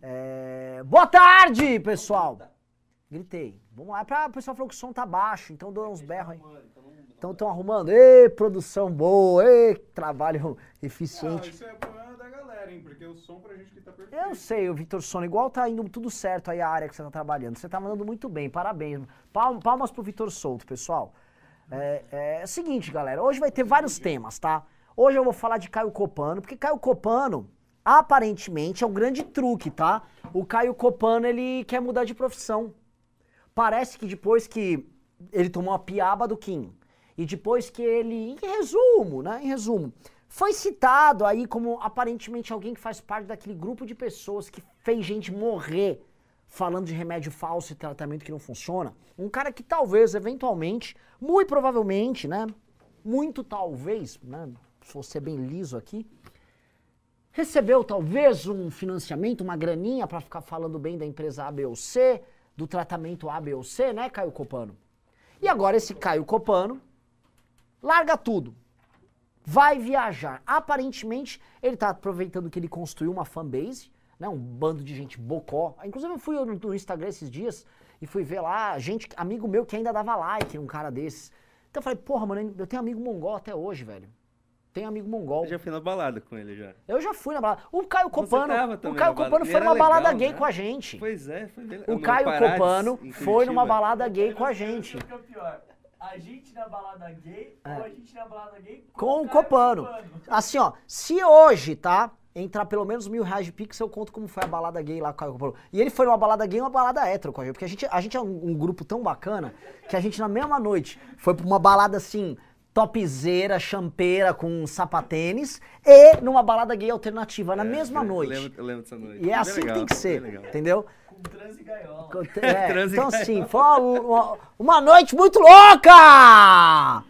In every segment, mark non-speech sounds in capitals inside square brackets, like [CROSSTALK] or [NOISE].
É, Boa tarde, pessoal! Gritei. Vamos lá. Pra, o pessoal falou que o som tá baixo, então dou uns berros aí. Então estão arrumando. Ê, produção boa, ê, trabalho [LAUGHS] eficiente. isso é problema da galera, hein? Porque o som pra gente que tá perfeito. Eu sei, o Vitor Sono, igual tá indo tudo certo aí a área que você tá trabalhando. Você tá mandando muito bem, parabéns. Palmas, palmas pro Vitor Souto, pessoal. É, é, é o seguinte, galera, hoje vai ter vários temas, tá? Hoje eu vou falar de Caio Copano, porque Caio Copano, aparentemente, é um grande truque, tá? O Caio Copano, ele quer mudar de profissão. Parece que depois que ele tomou a piaba do Kim, e depois que ele, em resumo, né, em resumo, foi citado aí como aparentemente alguém que faz parte daquele grupo de pessoas que fez gente morrer falando de remédio falso e tratamento que não funciona. Um cara que talvez, eventualmente, muito provavelmente, né, muito talvez, né, se vou ser bem liso aqui, recebeu talvez um financiamento, uma graninha para ficar falando bem da empresa A, B ou C, do tratamento A, B ou C, né, Caio Copano? E agora esse Caio Copano larga tudo. Vai viajar. Aparentemente, ele tá aproveitando que ele construiu uma fanbase, né, um bando de gente bocó. Inclusive eu fui no, Instagram esses dias e fui ver lá, gente, amigo meu que ainda dava like num cara desses. Então eu falei, porra, mano, eu tenho amigo mongol até hoje, velho. Tenho amigo mongol. Eu já fui na balada com ele já. Eu já fui na balada. O Caio Copano, o também Caio balada. Copano foi numa balada legal, gay né? com a gente. Pois é, foi bem O Caio Parades, Copano foi numa balada gay com a gente. O que é o pior? A gente na balada gay ou a gente na balada gay É. Com o Caio Copano. Assim, ó, se hoje, tá? Entrar pelo menos mil reais de pix, eu conto como foi a balada gay lá com o Caio Copano. E ele foi numa balada gay e uma balada hétero com a gente. Porque a gente, a gente é um, um grupo tão bacana que a gente, na mesma noite, foi pra uma balada assim, topzeira, champeira, com sapatênis, e numa balada gay alternativa, na mesma É, eu noite. lembro- eu lembro dessa noite. E é assim que legal, tem que ser, entendeu? Com trans e gaiola. [LAUGHS] É, Transe então, e assim, foi uma, uma- uma noite muito louca!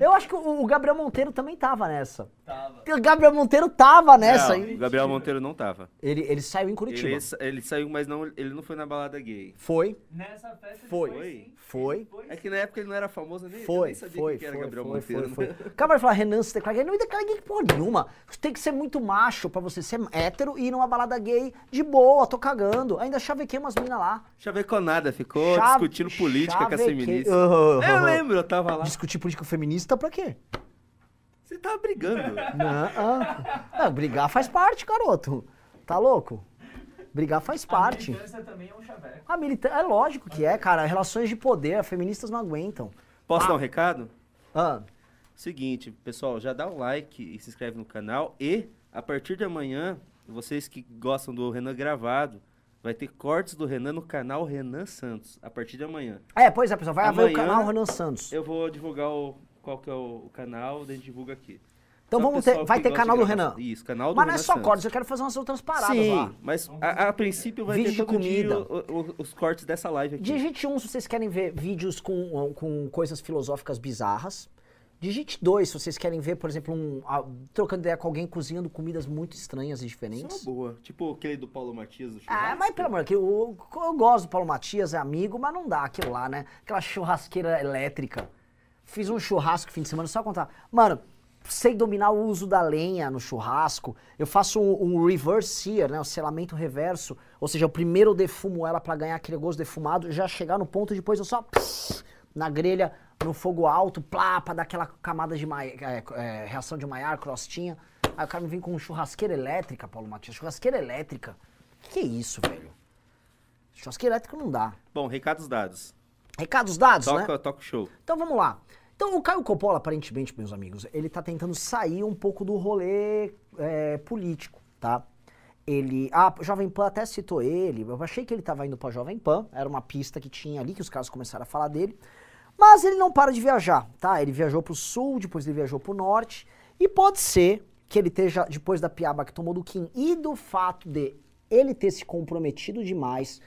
Eu acho que o, o Gabriel Monteiro também tava nessa. Tava. O Gabriel Monteiro tava nessa. Não, o Gabriel Monteiro não tava. Ele, ele saiu em Curitiba. Ele, ele saiu, mas não, ele não foi na balada gay. Foi, Nessa festa Foi. ele foi. Foi. Foi. É que na época ele não era famoso, eu nem, eu foi, nem sabia foi, que era foi, Gabriel foi, Monteiro. foi, foi. Cara vai falar, Renan, você declara gay. Não me declara gay porra nenhuma. Você tem que ser muito macho pra você ser hétero e ir numa balada gay de boa, tô cagando. Ainda chavequei umas minas lá. Chaveconada, ficou Chave- discutindo política com as chavequei- feministas. [LAUGHS] Aham, Eu aham. lembro, eu tava lá. Discutir política feminista pra quê? Você tava brigando. [LAUGHS] Não, ah. Não, brigar faz parte, garoto. Tá louco? Brigar faz A parte. militância também é um chaveco. A militância, é lógico que é, cara. Relações de poder, feministas não aguentam. Posso Ah. dar um recado? Ah, Seguinte, pessoal, já dá um like e se inscreve no canal. E, a partir de amanhã, vocês que gostam do Renan gravado, vai ter cortes do Renan no canal Renan Santos, a partir de amanhã. é, pois é, pessoal. Vai ver o Amanhã- canal Renan Santos. Eu vou divulgar o, qual que é o, canal, a gente divulga aqui. Então Só vamos ter, vai ter canal do. Renan. Isso, canal do Mas não é Renan só cortes, eu quero fazer umas outras paradas Sim, lá. mas a, a princípio vai Vídeo ter todo comida. o- o- os cortes dessa live aqui. Digite 1 um, se vocês querem ver vídeos com, com coisas filosóficas bizarras. Digite 2 se vocês querem ver, por exemplo, um, a- trocando ideia com alguém cozinhando comidas muito estranhas e Isso é diferentes. uma boa. Tipo aquele do Paulo Matias do Ah, mas pelo amor, eu, eu gosto do Paulo Matias, é amigo, mas não dá aquilo lá, né? Aquela churrasqueira elétrica. Fiz um churrasco fim de semana, só contar. Mano, sei dominar o uso da lenha no churrasco. Eu faço um, um reverse sear, né? O selamento reverso. Ou seja, eu primeiro defumo ela pra ganhar aquele gosto defumado, já chegar no ponto, depois eu só pss, na grelha, no fogo alto, plá, pra dar aquela camada de é, é, reação de Maillard, crostinha. Aí o cara me vem com churrasqueira elétrica, Paulo Matias. Churrasqueira elétrica. Que isso, velho? Churrasqueira elétrica não dá. Bom, recados dados. Recados dados, né? Toca, toca o show. Então vamos lá. Então o Caio Coppola, aparentemente, meus amigos, ele tá tentando sair um pouco do rolê é, político, tá? Ele. A Jovem Pan até citou ele. Eu achei que ele tava indo pra Jovem Pan. Era uma pista que tinha ali, que os caras começaram a falar dele. Mas ele não para de viajar, tá? Ele viajou pro sul, depois ele viajou pro norte. E pode ser que ele esteja, depois da piaba que tomou do Kim e do fato de ele ter se comprometido demais,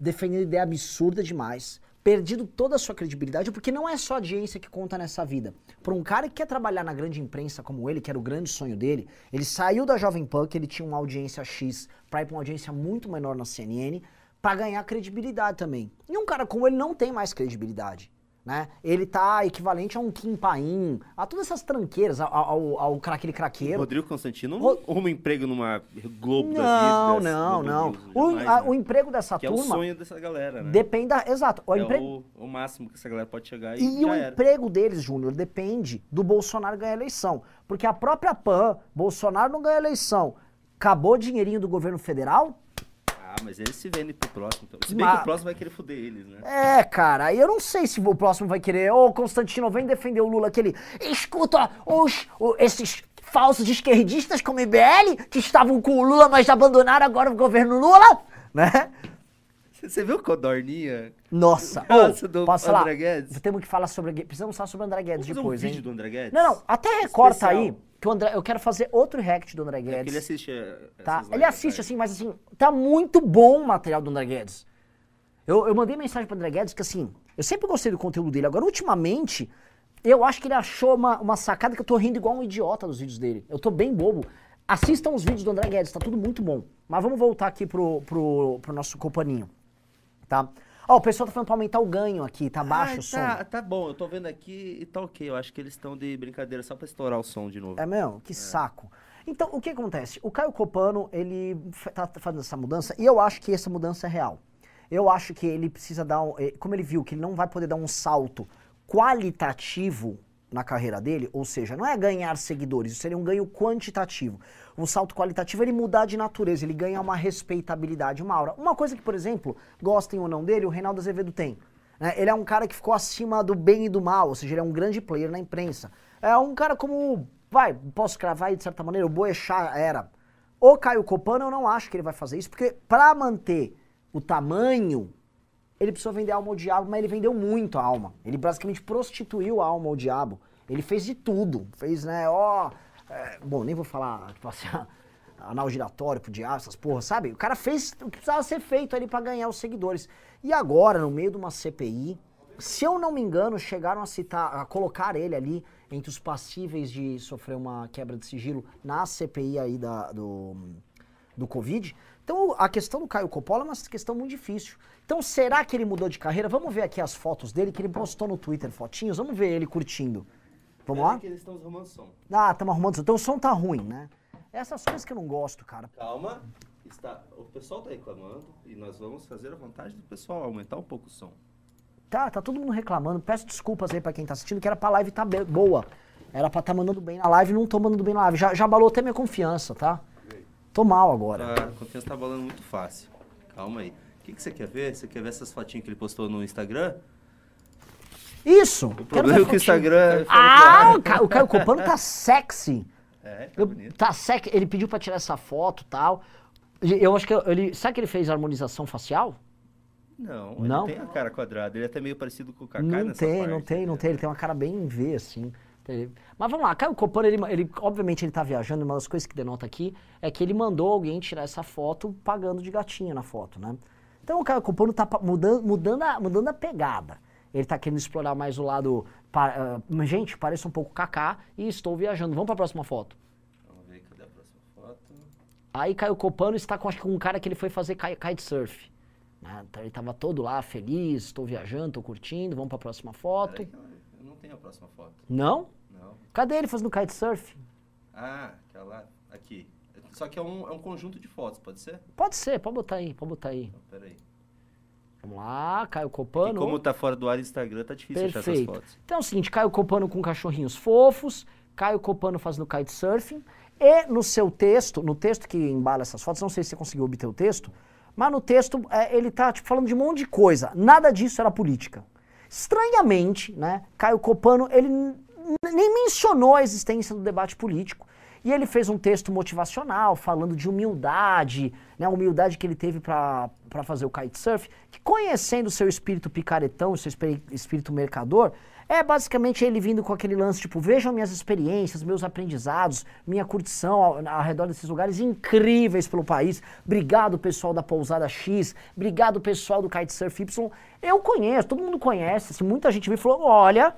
defendendo ideia absurda demais, perdido toda a sua credibilidade, porque não é só a audiência que conta nessa vida. Para um cara que quer trabalhar na grande imprensa como ele, que era o grande sonho dele, ele saiu da Jovem Pan, que ele tinha uma audiência X, para ir para uma audiência muito menor na CNN, para ganhar credibilidade também. E um cara como ele não tem mais credibilidade. Né? Ele tá equivalente a um Kim Paim, a todas essas tranqueiras, ao, ao, ao cra- aquele craqueiro. Rodrigo Constantino Ro- não arruma emprego numa Globo Não, da vida. não, Globo não. News, O, né? o emprego dessa Que é o turma sonho dessa galera, né? depende da. Exato. O é emprego, o, o máximo que essa galera pode chegar e, E o era. emprego deles, Júnior, depende do Bolsonaro ganhar a eleição. Porque a própria PAN, Bolsonaro não ganha a eleição. Acabou o dinheirinho do governo federal? Ah, mas eles se vendem pro próximo. Então. Se bem Mas- que o próximo vai querer foder eles, né? É, cara, aí eu não sei se o próximo vai querer. Ô, Constantino, vem defender o Lula, aquele. Escuta, os, o- esses falsos esquerdistas como IBL, que estavam com o Lula, mas abandonaram agora o governo Lula, né? Você viu o Codorninha? Nossa, ô, do posso falar? André Guedes? Temos que falar sobre. Precisamos falar sobre o André Guedes Vamos fazer depois, um vídeo hein? do André Guedes? Não, não, até recorta Especial. aí, que o André, eu quero fazer outro react do André É Guedes. ele assiste eh, Tá? Ele assiste né? assim, mas assim, tá muito bom o material do André Guedes. Eu, eu mandei mensagem pro André Guedes que assim, eu sempre gostei do conteúdo dele. Agora, ultimamente, eu acho que ele achou uma, uma sacada que eu tô rindo igual um idiota dos vídeos dele. Eu tô bem bobo. Assistam os vídeos do André Guedes, tá tudo muito bom. Mas vamos voltar aqui pro, pro, pro nosso companhinho. Tá? Ó, o pessoal tá falando pra aumentar o ganho aqui, tá baixo Ah, o som. tá, tá bom, eu tô vendo aqui e tá ok. Eu acho que eles estão de brincadeira só pra estourar o som de novo. É mesmo? Que saco. Então, o que acontece? O Caio Copano, ele tá fazendo essa mudança e eu acho que essa mudança é real. Eu acho que ele precisa dar um. eh, Como ele viu que ele não vai poder dar um salto qualitativo na carreira dele, ou seja, não é ganhar seguidores, isso seria um ganho quantitativo. Um salto qualitativo ele mudar de natureza, ele ganha uma respeitabilidade, uma aura. Uma coisa que, por exemplo, gostem ou não dele, o Reinaldo Azevedo tem. né? Ele é um cara que ficou acima do bem e do mal, ou seja, ele é um grande player na imprensa. É um cara como, vai, posso cravar aí de certa maneira, o Boechat era. O Caio Copano, eu não acho que ele vai fazer isso, porque para manter o tamanho, ele precisou vender a alma ao diabo, mas ele vendeu muito a alma. Ele basicamente prostituiu a alma ao diabo. Ele fez de tudo. Fez, né, ó. é, bom, nem vou falar, tipo assim, [LAUGHS] anal giratório pro diabo, essas porra, sabe? O cara fez o que precisava ser feito ali pra ganhar os seguidores. E agora, no meio de uma CPI, se eu não me engano, chegaram a citar, a colocar ele ali entre os passíveis de sofrer uma quebra de sigilo na CPI aí da, do, do Covid. Então, a questão do Caio Coppola é uma questão muito difícil. Então, será que ele mudou de carreira? Vamos ver aqui as fotos dele, que ele postou no Twitter, fotinhos. Vamos ver ele curtindo. Vamos lá? Que eles estão arrumando som. Ah, estamos arrumando. Então, o som tá ruim, né? Essas coisas que eu não gosto, cara. Calma. Está, o pessoal tá reclamando e nós vamos fazer a vontade do pessoal aumentar um pouco o som. Tá, tá todo mundo reclamando. Peço desculpas aí pra quem tá assistindo, que era pra live tá boa. Era pra tá mandando bem na live, não tô mandando bem na live. Já, já abalou até minha confiança, tá? Tô mal agora. A confiança tá balando muito fácil. Calma aí. O que, que você quer ver? Você quer ver essas fotinhas que ele postou no Instagram? Isso! O problema é que o Instagram. é Ah, o, Ca- o Caio Copano tá sexy. É, tá Eu- bonito. tá sec, ele pediu pra tirar essa foto e tal. Eu acho que ele. Sabe que ele fez harmonização facial? Não, Não? ele tem a cara quadrada. Ele é até meio parecido com o Kaká Não nessa tem, parte, não tem, não né? tem. Ele tem uma cara bem V, assim. Ele- Mas vamos lá, Caio Copano, ele, ele, obviamente ele tá viajando, uma das coisas que denota aqui é que ele mandou alguém tirar essa foto pagando de gatinha na foto, né? Então o Caio Copano tá mudando, mudando, a, mudando a pegada. Ele tá querendo explorar mais o lado. pa- ah, gente, pareça um pouco Kaká e estou viajando. Vamos pra próxima foto. Vamos ver, cadê a próxima foto? Aí Caio Copano está com, acho que com um cara que ele foi fazer ki- kitesurf. Né? Então ele tava todo lá, feliz, estou viajando, estou curtindo, vamos pra próxima foto. Peraí eu não tenho a próxima foto. Não? Cadê ele fazendo kitesurf? Ah, aquela lá. Aqui. Só que é um, é um conjunto de fotos, pode ser? Pode ser, pode botar aí, pode botar aí. Então, peraí. Vamos lá, Caio E Copano. como tá fora do ar Instagram, tá difícil achar essas Perfeito. fotos. Então é o seguinte, Caio Copano com cachorrinhos fofos, Caio Copano fazendo kitesurfing, e no seu texto, no texto que embala essas fotos, não sei se você conseguiu obter o texto, mas no texto é, ele tá tipo, falando de um monte de coisa. Nada disso era política. Estranhamente, né, Caio Copano, ele nem mencionou a existência do debate político. E ele fez um texto motivacional, falando de humildade, né, a humildade que ele teve para fazer o kitesurf, que conhecendo o seu espírito picaretão, o seu espí- espírito mercador, é basicamente ele vindo com aquele lance, tipo, vejam minhas experiências, meus aprendizados, minha curtição ao, ao redor desses lugares incríveis pelo país. Obrigado, pessoal da Pousada X, obrigado, pessoal do Kitesurf Y. Eu conheço, todo mundo conhece, assim, muita gente me falou, olha,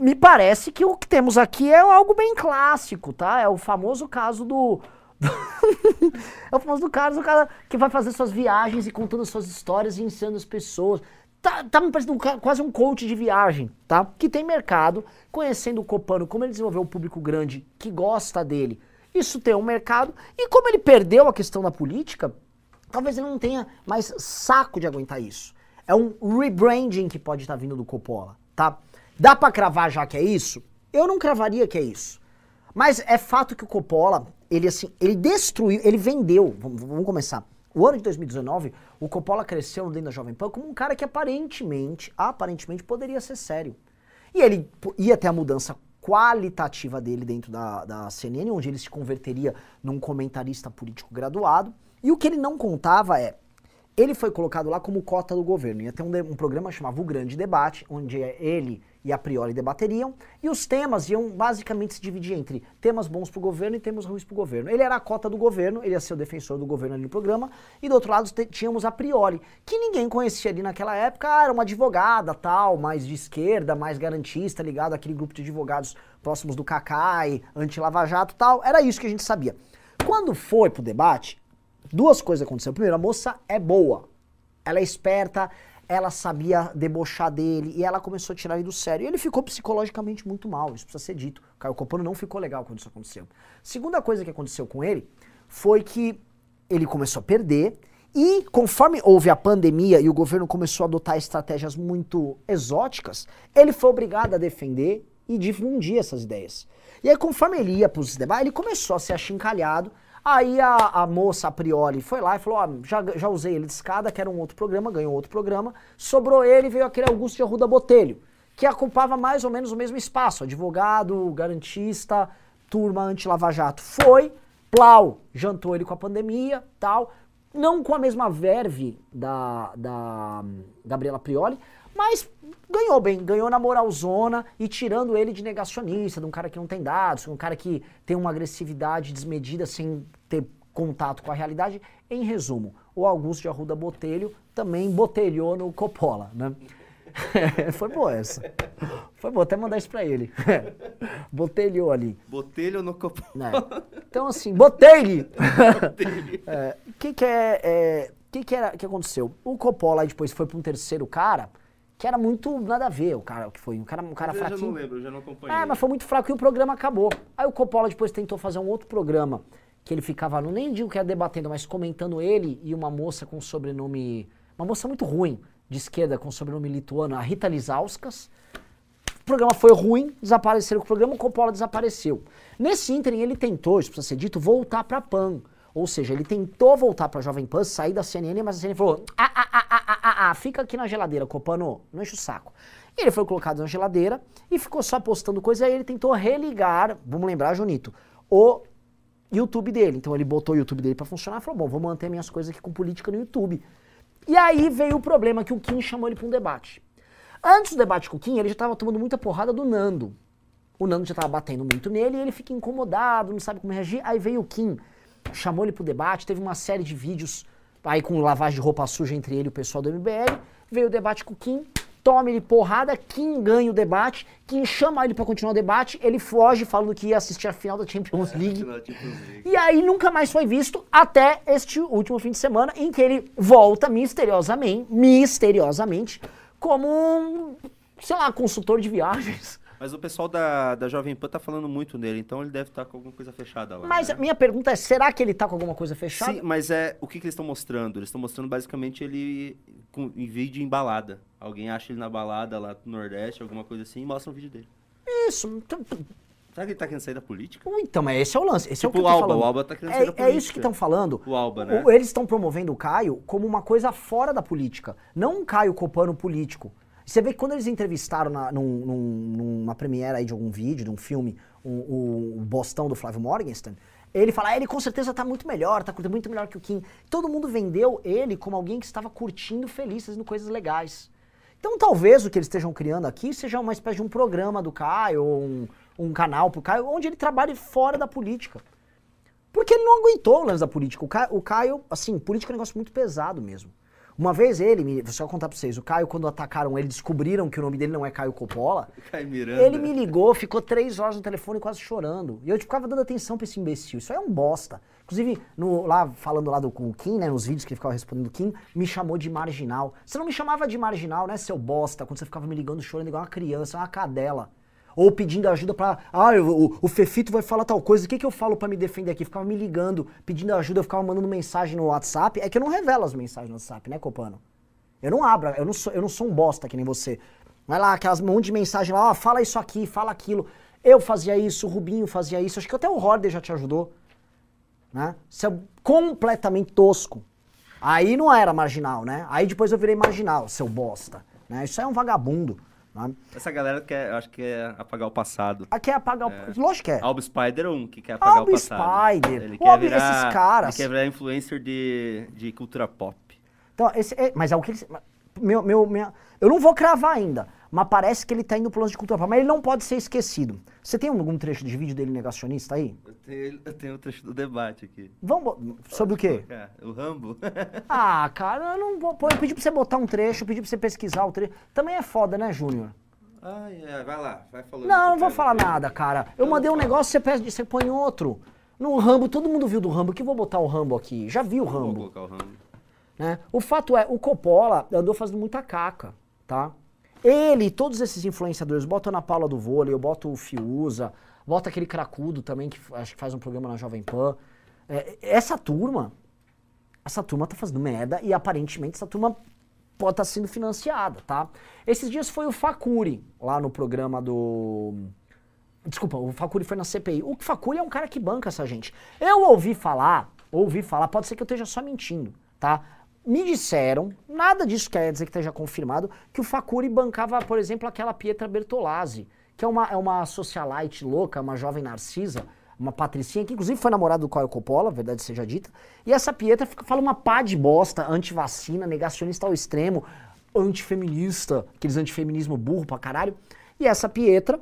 me parece que o que temos aqui é algo bem clássico, tá? É o famoso caso do. [LAUGHS] é o famoso caso do cara que vai fazer suas viagens e contando suas histórias e ensinando as pessoas. Tá, tá me parecendo um quase um coach de viagem, tá? Que tem mercado, conhecendo o Copano, como ele desenvolveu um público grande que gosta dele. Isso tem um mercado. E como ele perdeu a questão da política, talvez ele não tenha mais saco de aguentar isso. É um rebranding que pode estar vindo do Coppola, tá? Dá pra cravar já que é isso? Eu não cravaria que é isso. Mas é fato que o Coppola, ele assim, ele destruiu, ele vendeu, vamos, vamos começar. O ano de 2019, o Coppola cresceu dentro da Jovem Pan como um cara que aparentemente, aparentemente poderia ser sério. E ele ia ter a mudança qualitativa dele dentro da, da CNN, onde ele se converteria num comentarista político graduado. E o que ele não contava é, ele foi colocado lá como cota do governo. Ia ter um, um programa chamado O Grande Debate, onde ele e a Priori debateriam, e os temas iam basicamente se dividir entre temas bons pro governo e temas ruins pro governo. Ele era a cota do governo, ele ia ser o defensor do governo ali no programa, e do outro lado tínhamos a Priori, que ninguém conhecia ali naquela época, ah, era uma advogada tal, mais de esquerda, mais garantista, ligado àquele grupo de advogados próximos do Cacai, anti-Lava Jato tal, era isso que a gente sabia. Quando foi pro debate, duas coisas aconteceram. Primeiro, a moça é boa. Ela é esperta, ela sabia debochar dele e ela começou a tirar ele do sério. E ele ficou psicologicamente muito mal, isso precisa ser dito. O Caio Copano não ficou legal quando isso aconteceu. Segunda coisa que aconteceu com ele foi que ele começou a perder e conforme houve a pandemia e o governo começou a adotar estratégias muito exóticas, ele foi obrigado a defender e difundir essas ideias. E aí, conforme ele ia para os debates, ele começou a ser achincalhado. Aí a, a moça, a priori, foi lá e falou: Ó, já, já usei ele de escada, que era um outro programa, ganhou outro programa. Sobrou ele e veio aquele Augusto de Arruda Botelho, que ocupava mais ou menos o mesmo espaço: advogado, garantista, turma anti-Lava Jato. Foi, plau, jantou ele com a pandemia tal. Não com a mesma verve da, da hum, Gabriela Prioli, mas ganhou bem, ganhou na moralzona e tirando ele de negacionista, de um cara que não tem dados, um cara que tem uma agressividade desmedida sem ter contato com a realidade. Em resumo, o Augusto de Arruda Botelho também botelhou no Coppola, né? [LAUGHS] Foi boa essa. Foi boa, até mandar isso pra ele. [LAUGHS] Botelhou ali. Botelho no copo. né? Então, assim, botei-lhe! [LAUGHS] É, O que que é, é, que que era, que aconteceu? O Coppola aí depois foi pra um terceiro cara, que era muito nada a ver, o cara que foi, um cara, um cara eu já não fraquinho. lembro, eu já não acompanhei. É, mas foi muito fraco e o programa acabou. Aí o Coppola depois tentou fazer um outro programa, que ele ficava, não nem digo que era debatendo, mas comentando ele e uma moça com sobrenome, uma moça muito ruim, de esquerda, com sobrenome lituano, a Rita Lizauskas. O programa foi ruim, desapareceram com o programa, o Coppola desapareceu. Nesse ínterim, ele tentou, isso precisa ser dito, voltar pra PAN. Ou seja, ele tentou voltar pra Jovem Pan, sair da CNN, mas a CNN falou: ah, ah, ah, ah, ah, fica aqui na geladeira, Copano, não enche o saco. Ele foi colocado na geladeira e ficou só postando coisa, aí ele tentou religar, vamos lembrar, Junito, o YouTube dele. Então ele botou o YouTube dele pra funcionar falou: bom, vou manter minhas coisas aqui com política no YouTube. E aí veio o problema que o Kim chamou ele pra um debate. Antes do debate com o Kim, ele já tava tomando muita porrada do Nando. O Nando já tava batendo muito nele e ele fica incomodado, não sabe como reagir. Aí veio o Kim, chamou ele pro debate, teve uma série de vídeos aí com lavagem de roupa suja entre ele e o pessoal do MBL. Veio o debate com o Kim, toma ele porrada, Kim ganha o debate, Kim chama ele pra continuar o debate, ele foge falando que ia assistir a final da Champions League. E aí nunca mais foi visto até este último fim de semana, em que ele volta misteriosamente, misteriosamente, como um, sei lá, consultor de viagens. Mas o pessoal da, da Jovem Pan tá falando muito nele, então ele deve estar com alguma coisa fechada lá. Mas né? a minha pergunta é, será que ele tá com alguma coisa fechada? Sim, mas é o que, que eles estão mostrando? Eles estão mostrando basicamente ele com, em vídeo em balada. Alguém acha ele na balada lá do Nordeste, alguma coisa assim, e mostra um vídeo dele. Isso. Então, Será que ele tá querendo sair da política? então, mas esse é o lance. Esse é o Tipo que o Alba, falando. o Alba tá querendo sair da É, é política. isso que estão falando. O Alba, né? O- eles estão promovendo o Caio como uma coisa fora da política. Não um Caio Copano político. Você vê que quando eles entrevistaram na, num, num- numa premiere aí de algum vídeo, de um filme, o, o, Bostão do Flávio Morgenstern, ele fala, ah, ele com certeza tá muito melhor, tá muito melhor que o Kim. Todo mundo vendeu ele como alguém que estava curtindo, feliz, fazendo coisas legais. Então talvez o que eles estejam criando aqui seja uma espécie de um programa do Caio, ou um, um canal pro Caio, onde ele trabalhe fora da política. Porque ele não aguentou o lance da política. O Caio, o Caio, assim, política é um negócio muito pesado mesmo. Uma vez ele, me, vou só contar pra vocês, o Caio, quando atacaram ele, descobriram que o nome dele não é Caio Coppola. [LAUGHS] Caio Miranda. Ele me ligou, ficou três horas no telefone quase chorando. E eu ficava dando atenção pra esse imbecil. Isso aí é um bosta. Inclusive, no- lá, falando lá do, com o Kim, né, nos vídeos que ele ficava respondendo o Kim, me chamou de marginal. Você não me chamava de marginal, né, seu bosta, quando você ficava me ligando chorando igual uma criança, uma cadela. Ou pedindo ajuda pra. Ah, o, o Fefito vai falar tal coisa, o que, que eu falo pra me defender aqui? Ficava me ligando, pedindo ajuda, ficava mandando mensagem no WhatsApp. É que eu não revelo as mensagens no WhatsApp, né, Copano? Eu não abro, eu não sou, eu não sou um bosta que nem você. Vai lá, aquelas monte de mensagem lá, ó, fala isso aqui, fala aquilo. Eu fazia isso, o Rubinho fazia isso, acho que até o Horder já te ajudou. Né? Isso é completamente tosco. Aí não era marginal, né? Aí depois eu virei marginal, seu bosta. Né? Isso é um vagabundo. Essa galera quer, eu acho que é apagar o passado. Aqui é apagar o. Lógico que é. Albo Spider é um que quer apagar Albo o passado. Spider. Ele O quer Albo- virar, esses caras. Ele quer virar influencer de, de cultura pop. Então, esse é- mas é o que ele. Meu, meu, minha, eu não vou cravar ainda, mas parece que ele tá indo lance de cultura. Mas ele não pode ser esquecido. Você tem algum trecho de vídeo dele negacionista aí? Eu tenho, eu tenho o trecho do debate aqui. Vamos. Sobre o quê? É, o Rambo. [LAUGHS] Ah, cara, eu não vou. Pô, eu pedi pra você botar um trecho, eu pedi pra você pesquisar o trecho. Também é foda, né, Júnior? Ai, é, vai lá, vai falando. Não, não vou falar nada, cara. Eu mandei um negócio, você, pede, você põe outro. No Rambo, todo mundo viu do Rambo, que vou botar o Rambo aqui. Já vi o Vou Rambo. colocar o Rambo. né? O fato é, o Coppola andou fazendo muita caca, tá? Ele todos esses influenciadores, bota a Ana Paula do vôlei, eu boto o Fiuza, bota aquele cracudo também, que acho que faz um programa na Jovem Pan. É, essa turma, essa turma tá fazendo merda e aparentemente essa turma pode estar sendo financiada, tá? Esses dias foi o Facuri, lá no programa do... Desculpa, o Facuri foi na CPI. O Facuri é um cara que banca essa gente. Eu ouvi falar, ouvi falar, pode ser que eu esteja só mentindo, tá? Me disseram, nada disso quer dizer que esteja confirmado, que o Facuri bancava, por exemplo, aquela Pietra Bertolazzi, que é uma, é uma socialite louca, uma jovem narcisa, uma patricinha, que inclusive foi namorada do Caio Coppola, verdade seja dita. E essa Pietra fica, fala uma pá de bosta, antivacina, negacionista ao extremo, antifeminista, aqueles antifeminismo burro pra caralho. E essa Pietra,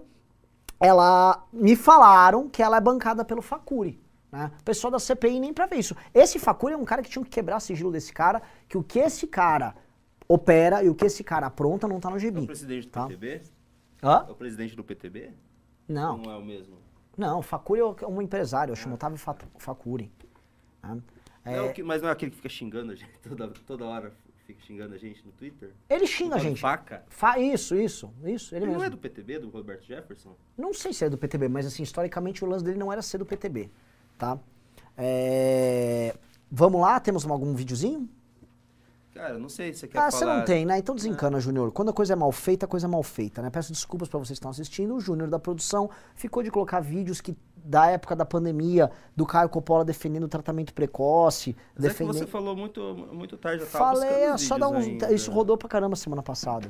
ela me falaram que ela é bancada pelo Facuri. Né? O pessoal da CPI nem pra ver isso. Esse Facuri é um cara que tinha que quebrar sigilo desse cara, que o que esse cara opera e o que esse cara apronta não tá no É o gibi. presidente do Tá. PTB? Hã? É o presidente do PTB? Não, não é o mesmo? não, o Facuri é um empresário, eu chamo Otávio Fa- Facuri. né? É, Não, que- mas não é aquele que fica xingando a gente [LAUGHS] toda, toda hora, fica xingando a gente no Twitter? ele xinga a gente. Faca? Fa isso, isso, isso, ele Ele não é do PTB, do Roberto Jefferson? Não sei se é do PTB, mas assim, historicamente o lance dele não era ser do PTB, tá? É, Vamos lá, temos algum videozinho? Cara, não sei se você quer Ah, falar... você não tem, né? Então desencana, Júnior. Quando a coisa é mal feita, a coisa é mal feita, né? Peço desculpas pra vocês que estão assistindo. O Júnior da produção ficou de colocar vídeos que da época da pandemia, do Caio Coppola defendendo o tratamento precoce, Mas é que defendendo... você falou muito, muito tarde, eu tava Falei, é só vídeos uns... ainda. Isso rodou pra caramba semana passada.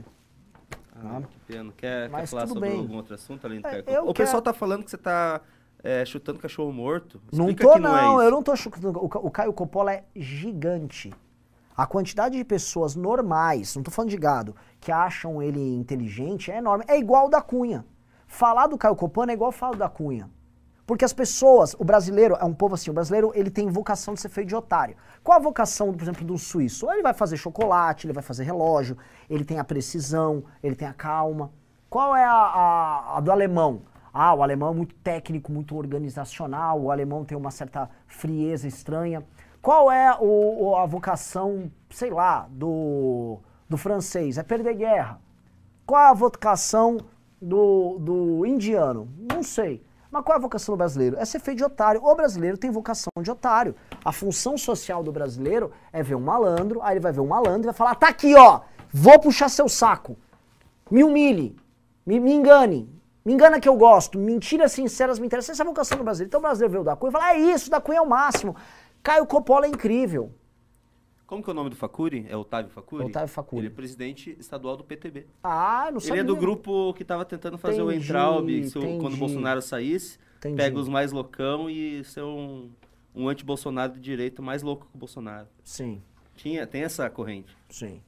Ah, que pena. Quer, quer falar sobre bem. algum outro assunto além do É, Caio eu O pessoal quero- tá falando que você tá é, chutando cachorro morto. Não Explica tô, que não, é eu não tô chutando. O O Caio Coppola é gigante. A quantidade de pessoas normais, não tô falando de gado, que acham ele inteligente é enorme. É igual o da Cunha. Falar do Caio Coppola é igual falar da Cunha. Porque as pessoas, o brasileiro é um povo assim, o brasileiro ele tem vocação de ser feio de otário. Qual a vocação, por exemplo, do suíço? Ele vai fazer chocolate, ele vai fazer relógio, ele tem a precisão, ele tem a calma. Qual é a, a- a do alemão? Ah, o alemão é muito técnico, muito organizacional, o alemão tem uma certa frieza estranha. Qual é o- a vocação, sei lá, do, do francês? É perder guerra. Qual é a vocação do, do indiano? Não sei. Mas qual é a vocação do brasileiro? É ser feio de otário. O brasileiro tem vocação de otário. A função social do brasileiro é ver um malandro, aí ele vai ver um malandro e vai falar: tá aqui, ó, vou puxar seu saco. Me humilhe, me, me engane, me engana que eu gosto, mentiras sinceras me interessam. Essa é a vocação do brasileiro. Então o brasileiro vê o da Cunha e fala: é isso, da Cunha é o máximo. Caio Coppola é incrível. Como que é o nome do Facuri? É Otávio Facuri? Otávio Facuri. Ele é presidente estadual do PTB. Ah, não Ele sabia. é do grupo que tava tentando fazer o Entendi, Entraub, o- quando entendi. o Bolsonaro saísse, Entendi. pega os mais loucão e ser um, um anti-Bolsonaro de direita mais louco que o Bolsonaro. Sim, Tinha, tem essa corrente. sim.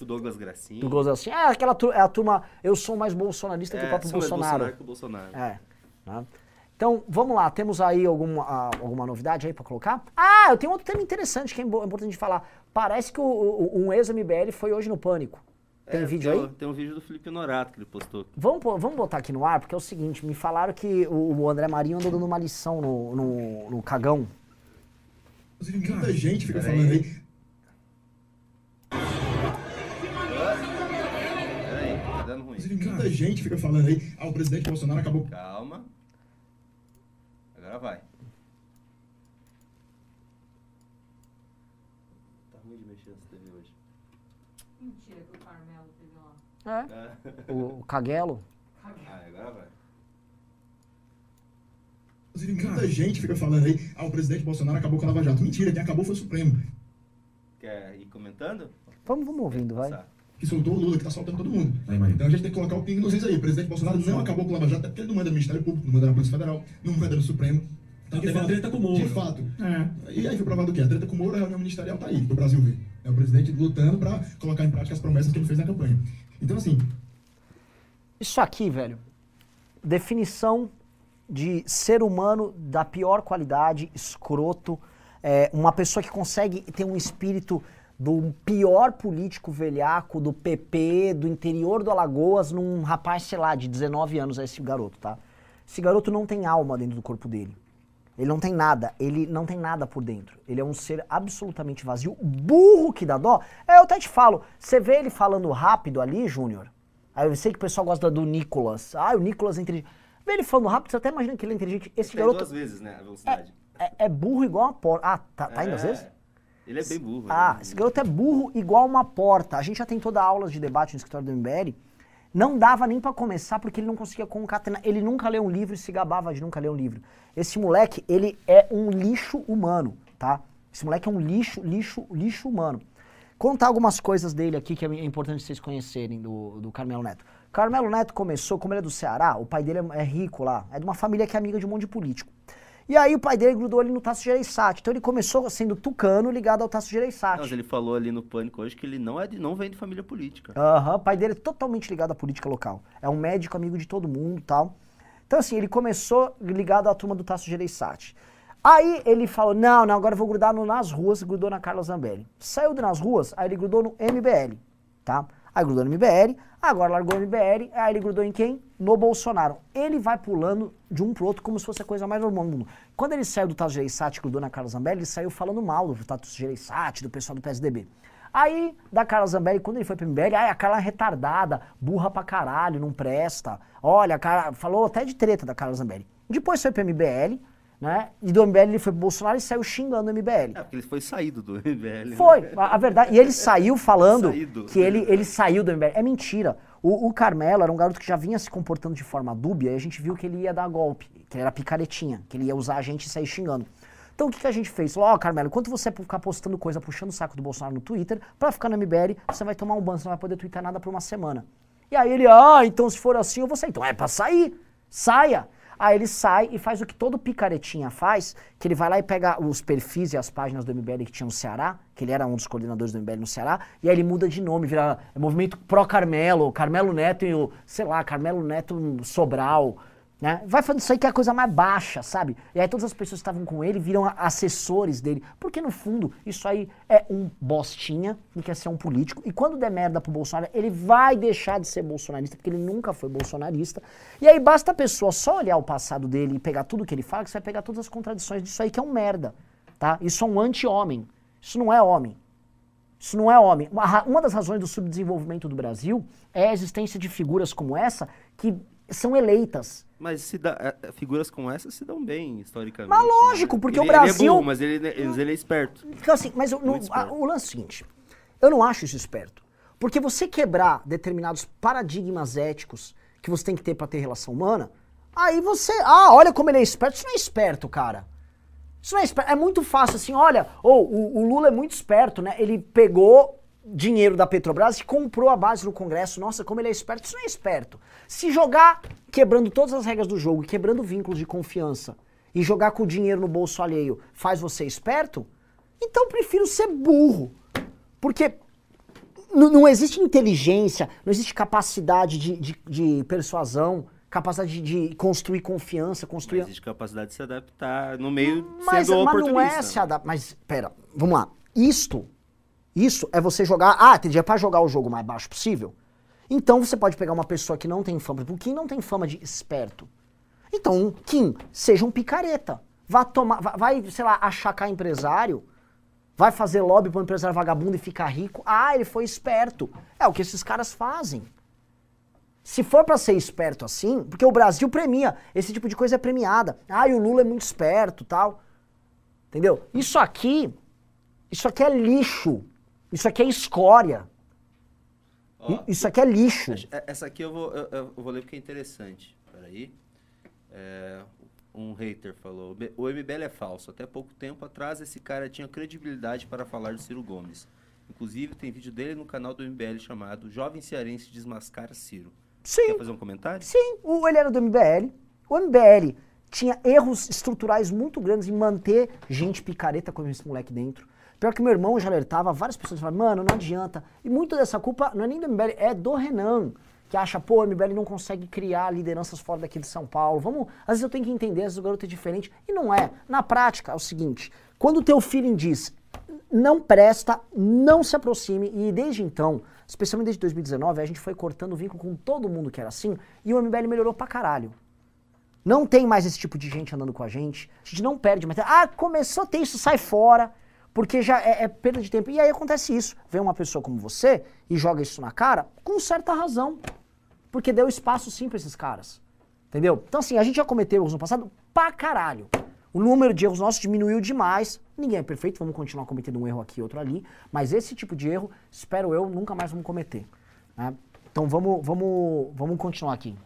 O Douglas Gracinha. Do Gozo assim, é aquela tu- é a turma, eu sou mais bolsonarista que o próprio são mais Bolsonaro. que o Bolsonaro. É. né? Então, vamos lá, temos aí alguma, ah, alguma novidade aí pra colocar? Ah, eu tenho outro tema interessante que é importante de falar. Parece que o- o- um ex-MBL foi hoje no Pânico. Tem É, vídeo tem, aí? Tem um vídeo do Felipe Honorato que ele postou. Vamos, vamos botar aqui no ar, porque é o seguinte, me falaram que o, o André Marinho andou dando uma lição no, no, no cagão. Inclusive, muita gente fica falando aí. Dando ruim. Inclusive, muita gente fica falando aí. Ah, o presidente Bolsonaro acabou. Calma. Agora vai. Tá ruim de mexer essa TV hoje. Mentira que o Carmelo teve lá. É. O, o caguelo. Ah, agora vai. Inclusive, muita gente fica falando aí. Ah, o presidente Bolsonaro acabou com a Lava Jato. Mentira, quem acabou foi o Supremo. Quer ir comentando? Vamos, vamos ouvindo, vai. Que soltou o Lula, que tá soltando todo mundo. Então a gente tem que colocar o pingo nos is aí. O presidente Bolsonaro não acabou com a Lava Jato, até porque ele não manda no Ministério Público, não manda na Polícia Federal, não manda no Supremo. Então, Teve de fato- treta com o Moro. De fato. E aí foi provado o quê? A treta com o Moro, a reunião ministerial tá aí, pro Brasil ver. É o presidente lutando pra colocar em prática as promessas que ele fez na campanha. Então, assim, Isso aqui, velho, definição de ser humano da pior qualidade, escroto, é, uma pessoa que consegue ter um espírito do pior político velhaco do PP, do interior do Alagoas, num rapaz, sei lá, de 19 anos, é esse garoto, tá? Esse garoto não tem alma dentro do corpo dele. Ele não tem nada, ele não tem nada por dentro. Ele é um ser absolutamente vazio, burro que dá dó. É, eu até te falo, você vê ele falando rápido ali, Júnior. Aí eu sei que o pessoal gosta do Nicolas. Ah, o Nicolas é inteligente. Vê ele falando rápido, você até imagina que ele é inteligente. Esse garoto duas vezes, né, a velocidade. é, é burro igual uma porta. Ah, tá, tá indo às É, vezes? Ele é bem burro. Ah, né? esse garoto é burro igual uma porta. A gente já tentou dar aulas de debate no escritório do MBL. Não dava nem pra começar porque ele não conseguia concatenar. Ele nunca leu um livro e se gabava de nunca ler um livro. Esse moleque, ele é um lixo humano, tá? Esse moleque é um lixo, lixo, lixo humano. Contar algumas coisas dele aqui que é importante vocês conhecerem do, do Carmelo Neto. Carmelo Neto começou, como ele é do Ceará, o pai dele é, é rico lá, é de uma família que é amiga de um monte de político. E aí o pai dele grudou ele no Tasso Gereissati. Então ele começou sendo tucano ligado ao Tasso Gereissati. Mas ele falou ali no Pânico hoje que ele não, é de, não vem de família política. Aham, o pai dele é totalmente ligado à política local. É um médico amigo de todo mundo e tal. Então, assim, ele começou ligado à turma do Tasso Gereissati. Aí ele falou: não, não, agora eu vou grudar no nas ruas, grudou na Carla Zambelli. Saiu do nas ruas, aí ele grudou no MBL, tá? Aí grudou no MBL, agora largou o MBL, aí ele grudou em quem? No Bolsonaro. Ele vai pulando de um pro outro como se fosse a coisa mais normal do mundo. Quando ele saiu do Tasso Gereissati e grudou na Carla Zambelli, ele saiu falando mal do Tasso Gereissati, do pessoal do PSDB. Aí, da Carla Zambelli, quando ele foi pro MBL, ai, a Carla é retardada, burra pra caralho, não presta. Olha, a Carla, falou até de treta da Carla Zambelli. Depois foi pro MBL, né? E do MBL ele foi pro Bolsonaro e saiu xingando o MBL. É, porque ele foi saído do [LAUGHS] MBL. né? Foi, a, a verdade. E ele [LAUGHS] saiu falando Saído. que ele, ele saiu do MBL. É mentira. O, o Carmelo era um garoto que já vinha se comportando de forma dúbia e a gente viu que ele ia dar golpe, que ele era picaretinha, que ele ia usar a gente e sair xingando. Então o que, que a gente fez? Ó, Carmelo, enquanto você ficar postando coisa, puxando o saco do Bolsonaro no Twitter, pra ficar no MBL, você vai tomar um ban, você não vai poder twittar nada por uma semana. E aí ele, ah, então se for assim eu vou sair. Então é pra sair, saia. Aí ele sai e faz o que todo picaretinha faz, que ele vai lá e pega os perfis e as páginas do MBL que tinha no Ceará, que ele era um dos coordenadores do MBL no Ceará, e aí ele muda de nome, vira Movimento Pro Carmelo, Carmelo Neto e o, sei lá, Carmelo Neto Sobral, né? Vai fazendo isso aí que é a coisa mais baixa, sabe? E aí todas as pessoas que estavam com ele viram assessores dele, porque no fundo isso aí é um bostinha que quer ser um político, e quando der merda pro Bolsonaro, ele vai deixar de ser bolsonarista, porque ele nunca foi bolsonarista, e aí basta a pessoa só olhar o passado dele e pegar tudo que ele fala, que você vai pegar todas as contradições disso aí que é um merda, tá? Isso é um anti-homem, isso não é homem. Isso não é homem. Uma das razões do subdesenvolvimento do Brasil é a existência de figuras como essa que são eleitas. Mas se dá, é, é, figuras como essa se dão bem, historicamente. Mas lógico, né? porque Ele- o Brasil- Ele é burro, mas ele, ele, é esperto. Então, assim, mas eu Muito a- o lance é o seguinte: eu não acho isso esperto. Porque você quebrar determinados paradigmas éticos que você tem que ter pra ter relação humana, aí você. Ah, olha como ele é esperto. Isso não é esperto, cara. Isso não é esperto. É muito fácil assim, olha, ou o, o Lula é muito esperto, né? Ele pegou dinheiro da Petrobras e comprou a base no Congresso. Nossa, como ele é esperto. Isso não é esperto. Se jogar quebrando todas as regras do jogo, quebrando vínculos de confiança e jogar com o dinheiro no bolso alheio faz você esperto, então prefiro ser burro. Porque não existe inteligência, não existe capacidade de, de- de persuasão capacidade de, de construir confiança, Mas construir. existe capacidade de se adaptar no meio Mas, sendo mas não oportunista. é se adaptar. Mas, pera, vamos lá. Isto, isso é você jogar. Ah, tem dia pra jogar o jogo mais baixo possível. Então você pode pegar uma pessoa que não tem fama. O Kim não tem fama de esperto. Então, Kim, seja um picareta. Vá tomar. va- Vai, sei lá, achacar empresário. Vai fazer lobby pro empresário vagabundo e ficar rico. Ah, ele foi esperto. É o que esses caras fazem. Se for pra ser esperto assim, porque o Brasil premia, esse tipo de coisa é premiada. Ah, e o Lula é muito esperto, tal. Entendeu? Isso aqui, isso aqui é lixo. Isso aqui é escória. Ó, Isso aqui é lixo. Essa aqui eu vou, eu, eu vou ler porque é interessante. Peraí. É, um hater falou: "O MBL é falso. Até pouco tempo atrás, esse cara tinha credibilidade para falar de Ciro Gomes. Inclusive, tem vídeo dele no canal do MBL chamado Jovem Cearense Desmascara Ciro. Sim, Quer fazer um comentário? sim. O, ele era do MBL. O MBL tinha erros estruturais muito grandes em manter gente picareta como esse moleque dentro. Pior que meu irmão já alertava, várias pessoas falavam, mano, não adianta. E muito dessa culpa não é nem do MBL, é do Renan, que acha, pô, o MBL não consegue criar lideranças fora daqui de São Paulo. Vamos, às vezes eu tenho que entender, às vezes o garoto é diferente. E não é. Na prática, é o seguinte, quando o teu feeling diz, não presta, não se aproxime, e desde então, especialmente desde 2019, a gente foi cortando o vínculo com todo mundo que era assim, e o MBL melhorou pra caralho. Não tem mais esse tipo de gente andando com a gente. A gente não perde mais. Ah, começou a ter isso, sai fora. Porque já é, é perda de tempo. E aí acontece isso. Vem uma pessoa como você e joga isso na cara com certa razão. Porque deu espaço sim pra esses caras. Entendeu? Então, assim, a gente já cometeu erros no passado pra caralho. O número de erros nossos diminuiu demais. Ninguém é perfeito, vamos continuar cometendo um erro aqui, outro ali. Mas esse tipo de erro, espero eu, nunca mais vamos cometer. né? Então vamos, vamos, vamos continuar aqui.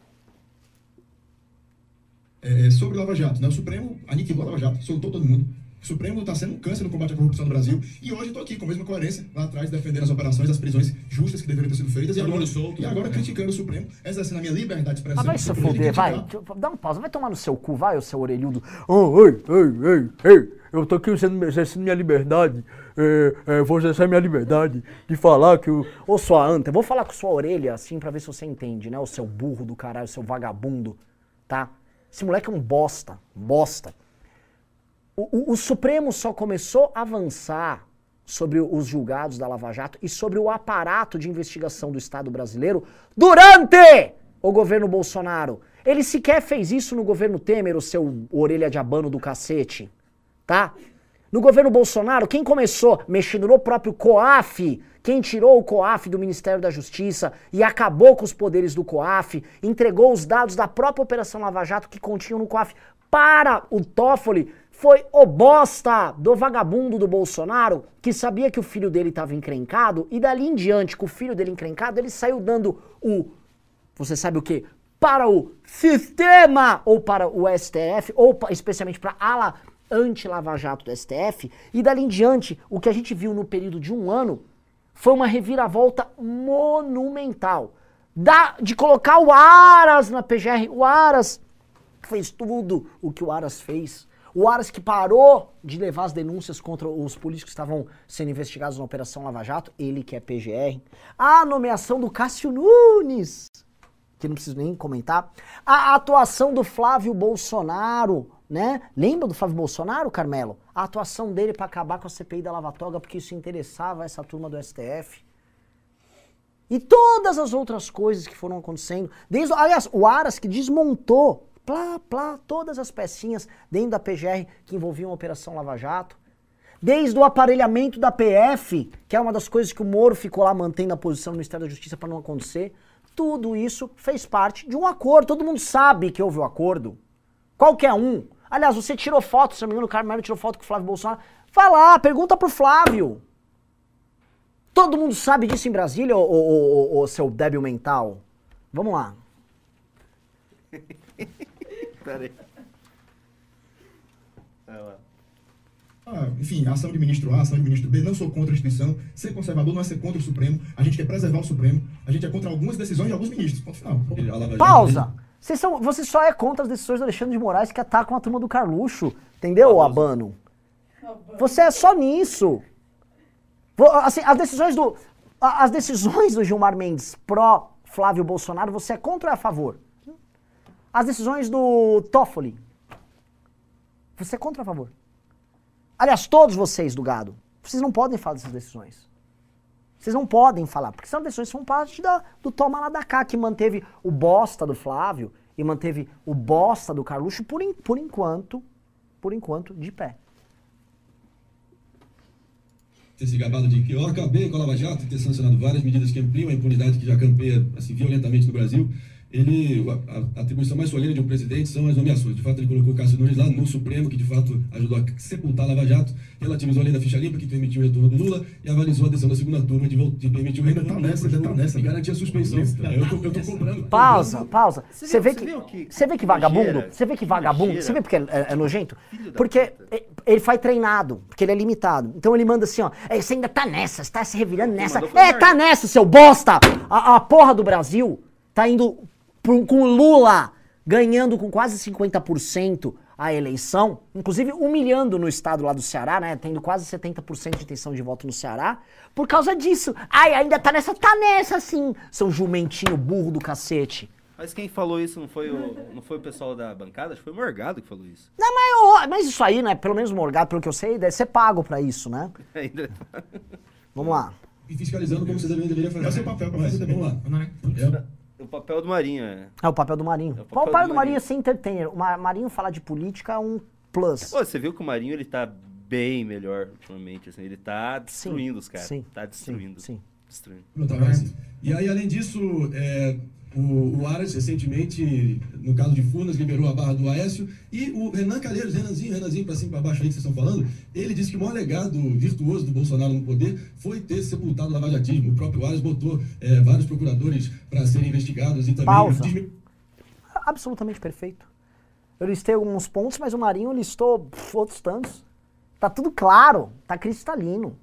É, sobre o Lava Jato, né? O Supremo aniquilou a Lava Jato, soltou todo mundo. O Supremo está sendo um câncer no combate à corrupção no Brasil. E hoje estou aqui com a mesma coerência, lá atrás, defendendo as operações, as prisões justas que deveriam ter sido feitas. E agora, solto, e agora né? criticando o Supremo, exercendo a minha liberdade de expressão. Ah, vai se foder, vai. Dá uma pausa, vai tomar no seu cu, vai, o seu orelhudo. Oh, ei, ei, ei, ei, eu tô aqui exercendo, exercendo minha liberdade. É, é, vou exercer minha liberdade de falar que o. Ô, sua anta, eu vou falar com sua orelha assim pra ver se você entende, né? O seu burro do caralho, seu vagabundo, tá? Esse moleque é um bosta, um bosta. O, o- Supremo só começou a avançar sobre os julgados da Lava Jato e sobre o aparato de investigação do Estado brasileiro durante o governo Bolsonaro. Ele sequer fez isso no governo Temer, o seu orelha de abano do cacete, tá? No governo Bolsonaro, quem começou mexendo no próprio COAF, quem tirou o COAF do Ministério da Justiça e acabou com os poderes do COAF, entregou os dados da própria Operação Lava Jato que continham no COAF para o Toffoli, foi o bosta do vagabundo do Bolsonaro que sabia que o filho dele estava encrencado e dali em diante, com o filho dele encrencado, ele saiu dando o você sabe o que? Para o sistema, ou para o STF, ou especialmente para a ala anti-Lava Jato do STF, e dali em diante, o que a gente viu no período de um ano foi uma reviravolta monumental. Da, de colocar o Aras na PGR, o Aras fez tudo o que o Aras fez. O Aras que parou de levar as denúncias contra os políticos que estavam sendo investigados na Operação Lava Jato, ele que é PGR. A nomeação do Cássio Nunes, que não preciso nem comentar. A atuação do Flávio Bolsonaro, né? Lembra do Flávio Bolsonaro, Carmelo? A atuação dele para acabar com a CPI da Lava Toga, porque isso interessava essa turma do STF. E todas as outras coisas que foram acontecendo. Desde, aliás, o Aras que desmontou, plá, plá, todas as pecinhas dentro da PGR que envolviam a Operação Lava Jato. Desde o aparelhamento da PF, que é uma das coisas que o Moro ficou lá mantendo a posição no Ministério da Justiça para não acontecer. Tudo isso fez parte de um acordo. Todo mundo sabe que houve o acordo. Qualquer um. Aliás, você tirou foto, se não me engano, o Carmelo tirou foto com o Flávio Bolsonaro. Vai lá, pergunta pro Flávio. Todo mundo sabe disso em Brasília, ô, seu débil mental? Vamos lá. [LAUGHS] Pera aí. Vai lá. Ah, enfim, a ação de ministro A, ação de ministro B, não sou contra a instituição. Ser conservador não é ser contra o Supremo. A gente quer preservar o Supremo. A gente é contra algumas decisões de alguns ministros. Ponto final. Pausa! Vocês são, você só é contra as decisões do Alexandre de Moraes que atacam a turma do Carluxo. Entendeu, Abano? Você é só nisso. Assim, as decisões do. a- As decisões do Gilmar Mendes pró Flávio Bolsonaro, você é contra ou é a favor? As decisões do Toffoli. Você é contra a favor? Aliás, todos vocês do gado, vocês não podem falar dessas decisões. Vocês não podem falar, porque essas decisões são parte da, do toma lá da cá, que manteve o bosta do Flávio e manteve o bosta do Carluxo por, en- por enquanto, por enquanto, de pé. ter se gabado de que eu acabei com a Lava Jato e ter sancionado várias medidas que ampliam a impunidade que já campeia assim, violentamente no Brasil, ele, a, a atribuição mais solene de um presidente são as nomeações. De fato, ele colocou Cássio Nunes lá no Supremo, que de fato ajudou a sepultar a Lava Jato, relativizou a lei da ficha limpa, que permitiu o retorno do Lula, e avalizou a decisão da segunda turma de, de permitir o Ainda retorno tá do Lula nessa, ainda tá nessa. e garantir a suspeição. Eu tô, eu tô comprando. Pausa, pausa. Você Você vê você que, viu que- você vê que vagabundo, você vê que vagabundo, você vê porque é, é nojento? Filho da Porque e- ele foi treinado, porque ele é limitado. Então ele manda assim, ó, "É, você ainda tá nessa, você tá se revirando nessa. É, tá nessa, seu bosta! A, a porra do Brasil tá indo com Lula ganhando com quase 50% a eleição, inclusive humilhando no estado lá do Ceará, né, tendo quase 70% de intenção de voto no Ceará, por causa disso. Ai, ainda tá nessa, tá nessa sim, seu jumentinho burro do cacete. Mas quem falou isso não foi o, não foi o pessoal da bancada? Acho que foi o Morgado que falou isso. Não, mas, ô, mas isso aí, né? Pelo menos o Morgado, pelo que eu sei, deve ser pago pra isso, né? [LAUGHS] Ainda. Vamos lá. E fiscalizando como você deveria, deveria fazer. É o seu papel pra fazer. Vamos lá. É, O papel do Marinho, é. É o papel do Marinho. É o o papel papel do do Marinho é ser entertainer. O Ma- Marinho falar de política é um plus. Pô, você viu que o Marinho ele tá bem melhor ultimamente, assim, ele tá destruindo os caras. sim, Tá destruindo. sim, sim. Destruindo. E aí, além disso, é, o, o Aras, recentemente, no caso de Furnas, liberou a barra do Aécio. E o Renan Calheiros, Renanzinho, Renanzinho, pra cima pra baixo aí que vocês estão falando, ele disse que o maior legado virtuoso do Bolsonaro no poder foi ter sepultado o lavajatismo. O próprio Aras botou é, vários procuradores para serem investigados e também... Pausa. desmi- Absolutamente perfeito. Eu listei alguns pontos, mas o Marinho listou pff, outros tantos. Tá tudo claro, tá cristalino.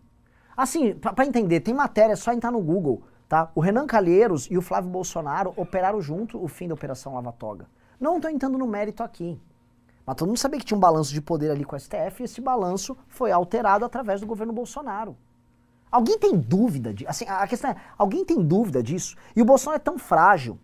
Assim, pra entender, tem matéria, é só entrar no Google, tá? O Renan Calheiros e o Flávio Bolsonaro operaram junto o fim da Operação Lava Toga. Não tô entrando no mérito aqui. Mas todo mundo sabia que tinha um balanço de poder ali com o STF e esse balanço foi alterado através do governo Bolsonaro. Alguém tem dúvida disso? Assim, a questão é, alguém tem dúvida disso? E o Bolsonaro é tão frágil,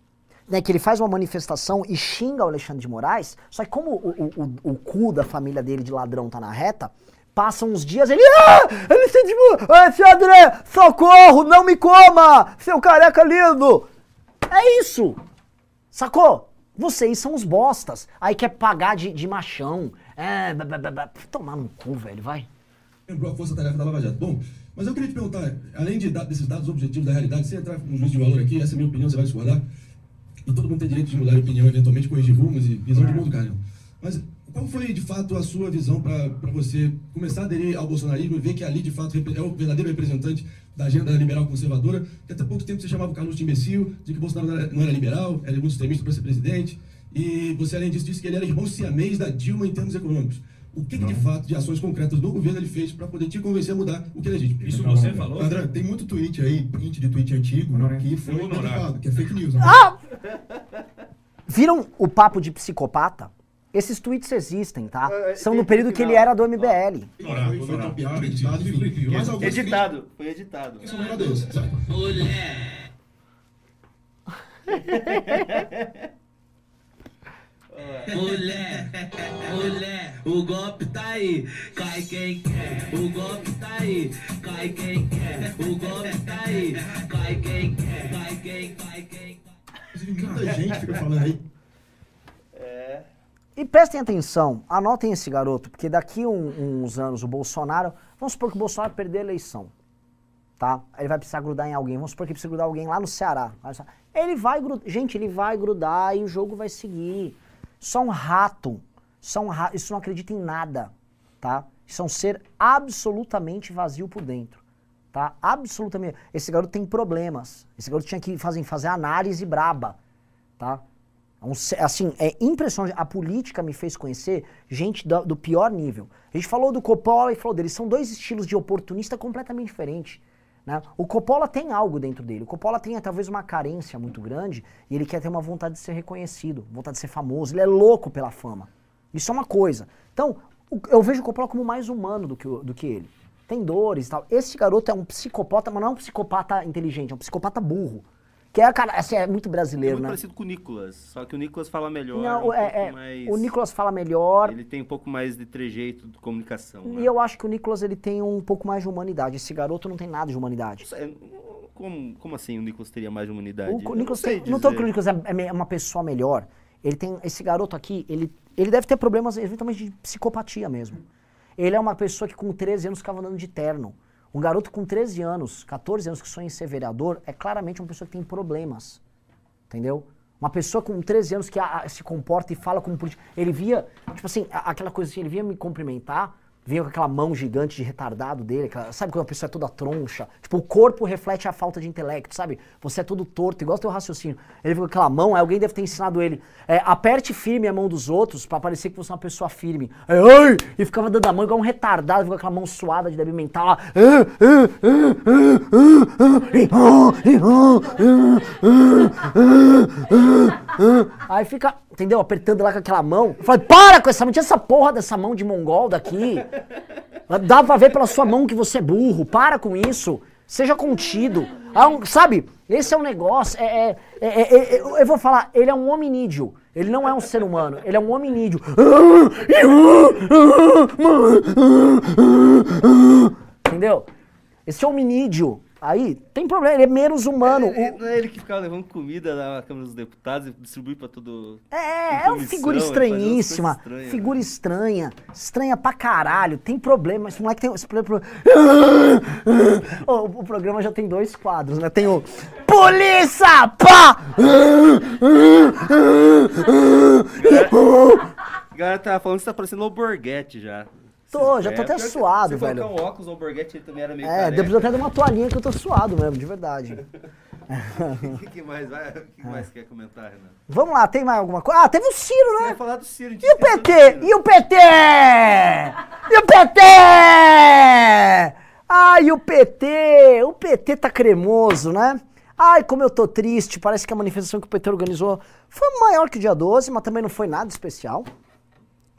né, que ele faz uma manifestação e xinga o Alexandre de Moraes, só que como o, o, o, o cu da família dele de ladrão tá na reta, passam uns dias ele, ah, Moraes, ah, seu André, socorro, não me coma, seu careca lindo. É isso, sacou? Vocês são os bostas, aí quer pagar de, de machão, é, blá, blá, blá. tomar no cu, velho, vai. lembrou a força-tarefa da Lava Jato. Bom, mas eu queria te perguntar, além de, desses dados objetivos da realidade, sem entrar com um juízo de valor aqui, essa é a minha opinião, você vai discordar, e todo mundo tem direito de mudar de opinião, eventualmente corrigir rumos e visão de mundo, Carlos. Mas qual foi, de fato, a sua visão para você começar a aderir ao bolsonarismo e ver que ali, de fato, é o verdadeiro representante da agenda liberal conservadora, que até pouco tempo você chamava o Carlos de imbecil, de que Bolsonaro não era, não era liberal, era muito extremista para ser presidente, e você, além disso, disse que ele era irmão siamês da Dilma em termos econômicos. O que, que de fato, de ações concretas do governo ele fez para poder te convencer a mudar o que é legítimo? Isso você falou? André, tem muito tweet aí, print de tweet antigo, que foi Foi honorável. derivado, que é fake news. né? Ah! Viram o papo de psicopata? Esses tweets existem, tá? É, é, São no período que ele era do MBL. Editado, foi editado. verdadeiros, sabe? Mulher, mulher, o golpe tá aí, cai quem quer. O golpe tá aí, cai quem quer. O golpe tá aí, cai quem quer. Cai quem, cai quem. Muita gente fica falando aí. E prestem atenção, anotem esse garoto, porque daqui um- uns anos o Bolsonaro. Vamos supor que o Bolsonaro perder a eleição. Tá? Ele vai precisar grudar em alguém. Vamos supor que precisa grudar alguém lá no Ceará. Ele vai grudar. Gente, ele vai grudar e o jogo vai seguir. Só um rato. Só um rato. Isso não acredita em nada. Tá? Isso é um ser absolutamente vazio por dentro. Tá? Absolutamente. Esse garoto tem problemas. Esse garoto tinha que fazer, fazer análise braba. Tá? É um Assim, é impressionante. A política me fez conhecer gente do, do pior nível. A gente falou do Coppola e falou dele. São dois estilos de oportunista completamente diferentes. Né? O Coppola tem algo dentro dele. O Coppola tem talvez uma carência muito grande e ele quer ter uma vontade de ser reconhecido, vontade de ser famoso. Ele é louco pela fama. Isso é uma coisa. Então, eu vejo o Coppola como mais humano do que, do que ele. Tem dores e tal. Esse garoto é um psicopata, mas não é um psicopata inteligente, é um psicopata burro. Que é, cara, assim, é muito É brasileiro, muito né? parecido com o Nicolas, só que o Nicolas fala melhor. Não, um é, é, mais- o Nicolas fala melhor. Ele tem um pouco mais de trejeito de comunicação. né? E eu acho que o Nicolas ele tem um pouco mais de humanidade. Esse garoto não tem nada de humanidade. Não sei, Como, como assim o Nicolas teria mais de humanidade? O Eu Nicolas tem, não tô dizer. que o Nicolas é, é é uma pessoa melhor. Ele tem esse garoto aqui, ele, ele deve ter problemas eventualmente de psicopatia mesmo. Ele é uma pessoa que com 13 anos ficava andando de terno. Um garoto com 13 anos, 14 anos que sonha em ser vereador é claramente uma pessoa que tem problemas. Entendeu? Uma pessoa com 13 anos que a- a- se comporta e fala como político. Ele via, tipo assim, a- aquela coisa assim, ele via me cumprimentar, vinha com aquela mão gigante de retardado dele, aquela- sabe quando a pessoa é toda troncha? Tipo, o corpo reflete a falta de intelecto, sabe? Você é todo torto, igual o teu raciocínio. Ele viu com aquela mão, alguém deve ter ensinado ele, é, aperte firme a mão dos outros pra parecer que você é uma pessoa firme. Aí, ai! E ficava dando a mão igual um retardado, com aquela mão suada de débil mental lá. "Ah, ah, ah, ah, ah, ah, e, ah, e, ah, ah, ah, ah." Aí fica, entendeu? Apertando lá com aquela mão. Eu falei, para com essa mão, tira essa porra dessa mão de mongol daqui. Dá pra ver pela sua mão que você é burro. Para com isso. Seja contido. Um- sabe? Esse é um negócio. É, é- é- é- é- eu vou falar, ele é um hominídeo. Ele não é um ser humano. Ele é um hominídeo. Entendeu? Esse hominídeo aí tem problema. Ele é menos humano. Ele- O- Não é ele que ficava levando comida na Câmara dos Deputados e distribuir pra todo. É, em é uma figura estranhíssima. estranhas, figura né? estranha. Estranha pra caralho. Tem problema. Esse moleque tem esse problema. O, o programa já tem dois quadros, né? Tem o. Polícia! Pá! Galera tava falando que você tá parecendo o Borghetti já. Tô, já tô até suado, se você velho. colocar um óculos, o Borghetti ele também era meio É, careca. eu preciso até dar uma toalhinha que eu tô suado mesmo, de verdade. [LAUGHS] O que, que mais vai? Que mais quer comentar, Renan? Vamos lá, tem mais alguma coisa? Ah, teve o Ciro, Você né? ia falar do Ciro. E o PT? E o PT? E o PT? Ai, o PT! O PT tá cremoso, né? Ai, como eu tô triste. Parece que a manifestação que o PT organizou foi maior que o dia 12, mas também não foi nada especial.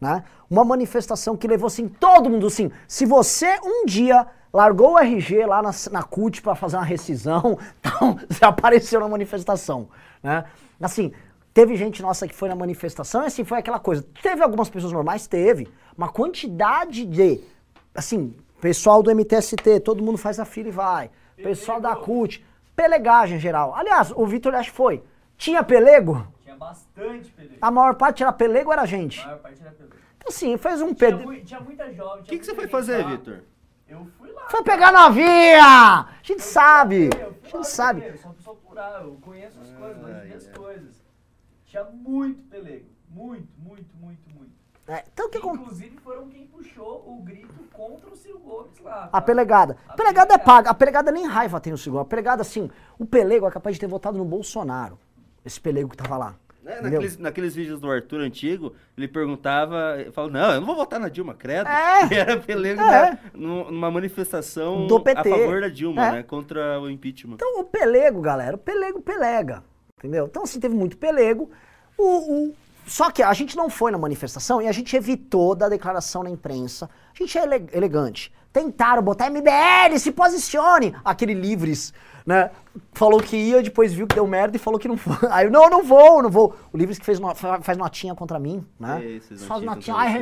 Né? Uma manifestação que levou assim todo mundo assim. Se você um dia largou o RG lá na, na CUT pra fazer uma rescisão, [LAUGHS] então você apareceu na manifestação, né? Assim, teve gente nossa que foi na manifestação e assim foi aquela coisa. Teve algumas pessoas normais, teve, uma quantidade de assim, pessoal do MTST, todo mundo faz a fila e vai. Pessoal da CUT, pelegagem em geral. Aliás, o Vitor acho que foi. Tinha pelego? Tinha bastante pelego. A maior parte era pelego ou era gente? A maior parte era pelego. Então, assim, fez um Tinha, pele... mui- tinha muita jovem. O que, que você foi fazer, Vitor? Eu fui lá. Foi pegar novinha! A gente sabe! Eu fui A lá gente sabe. ver, Eu sou uma pessoa plural, eu conheço as coisas, gosto de ver as coisas. Tinha muito pelego. Muito, muito, muito, muito. É, então o que? Inclusive foram quem puxou o grito contra o Ciro Gomes lá. A tá? pelegada. A A pelegada é pelegada. paga. A pelegada nem raiva tem no segundo. A pelegada, assim, o pelego é capaz de ter votado no Bolsonaro. Esse pelego que tava lá. É, Entendeu? naqueles, naqueles vídeos do Arthur antigo, ele perguntava, ele falou, não, eu não vou votar na Dilma, credo. É. [LAUGHS] E era pelego É. na- nu- numa manifestação Do PT. a favor da Dilma, É. né? Contra o impeachment. Então o pelego, galera, o pelego pelega. Entendeu? Então, assim, teve muito pelego. O, o- Só que a gente não foi na manifestação e a gente evitou da declaração na imprensa. A gente é ele- elegante. Tentaram botar MBL, se posicione! Aquele Livres, né? Falou que ia, depois viu que deu merda e falou que não foi. [LAUGHS] Aí eu, não, não vou, não vou. O Livres que fez no- fa- faz notinha contra mim, né? Esses Faz notinha. Ai,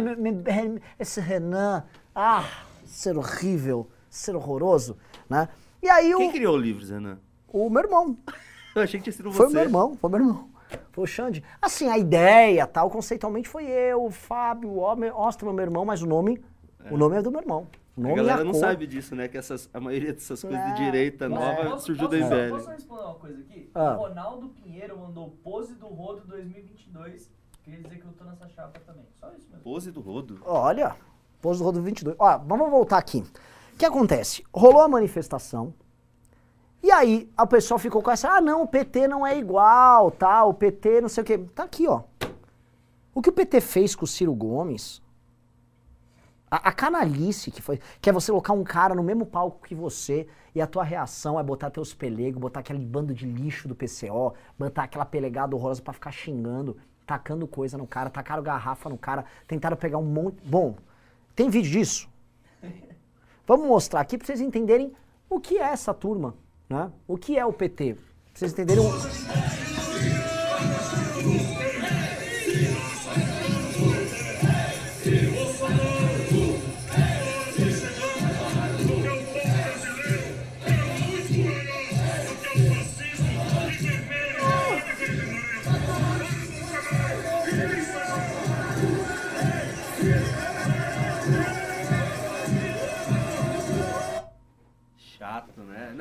esse Renan, ah, ser horrível, ser horroroso, né? E aí Quem o, criou o Livres, Renan? o meu irmão, [LAUGHS] Eu achei que tinha sido foi você. meu irmão, foi meu irmão. Foi o Xande. Assim, a ideia, tal, conceitualmente foi eu, o Fábio, o Ostro, meu irmão, mas o nome, o nome é do meu irmão. O A nome galera e a não cor. sabe disso, né? Que essas, a maioria dessas coisas É. de direita nova Posso- surgiu posso, só- MBL. Posso responder uma coisa aqui? Ah. O Ronaldo Pinheiro mandou pose do Rodo 2022. Queria dizer que eu tô nessa chapa também. Só isso mesmo. Pose do Rodo. Olha, pôs do Rodo 22. Ó, vamos voltar aqui. O que acontece? Rolou a manifestação. E aí, a pessoa ficou com essa, ah, não, o PT não é igual, tá? O PT não sei o quê. Tá aqui, ó. O que o PT fez com o Ciro Gomes, a, a canalice que foi, que é você colocar um cara no mesmo palco que você e a tua reação é botar teus pelegos, botar aquele bando de lixo do PCO, botar aquela pelegada horrorosa pra ficar xingando, tacando coisa no cara, tacaram garrafa no cara, tentaram pegar um monte. Bom, tem vídeo disso? [LAUGHS] Vamos mostrar aqui pra vocês entenderem o que é essa turma, né? O que é o PT. Pra vocês entenderem. o-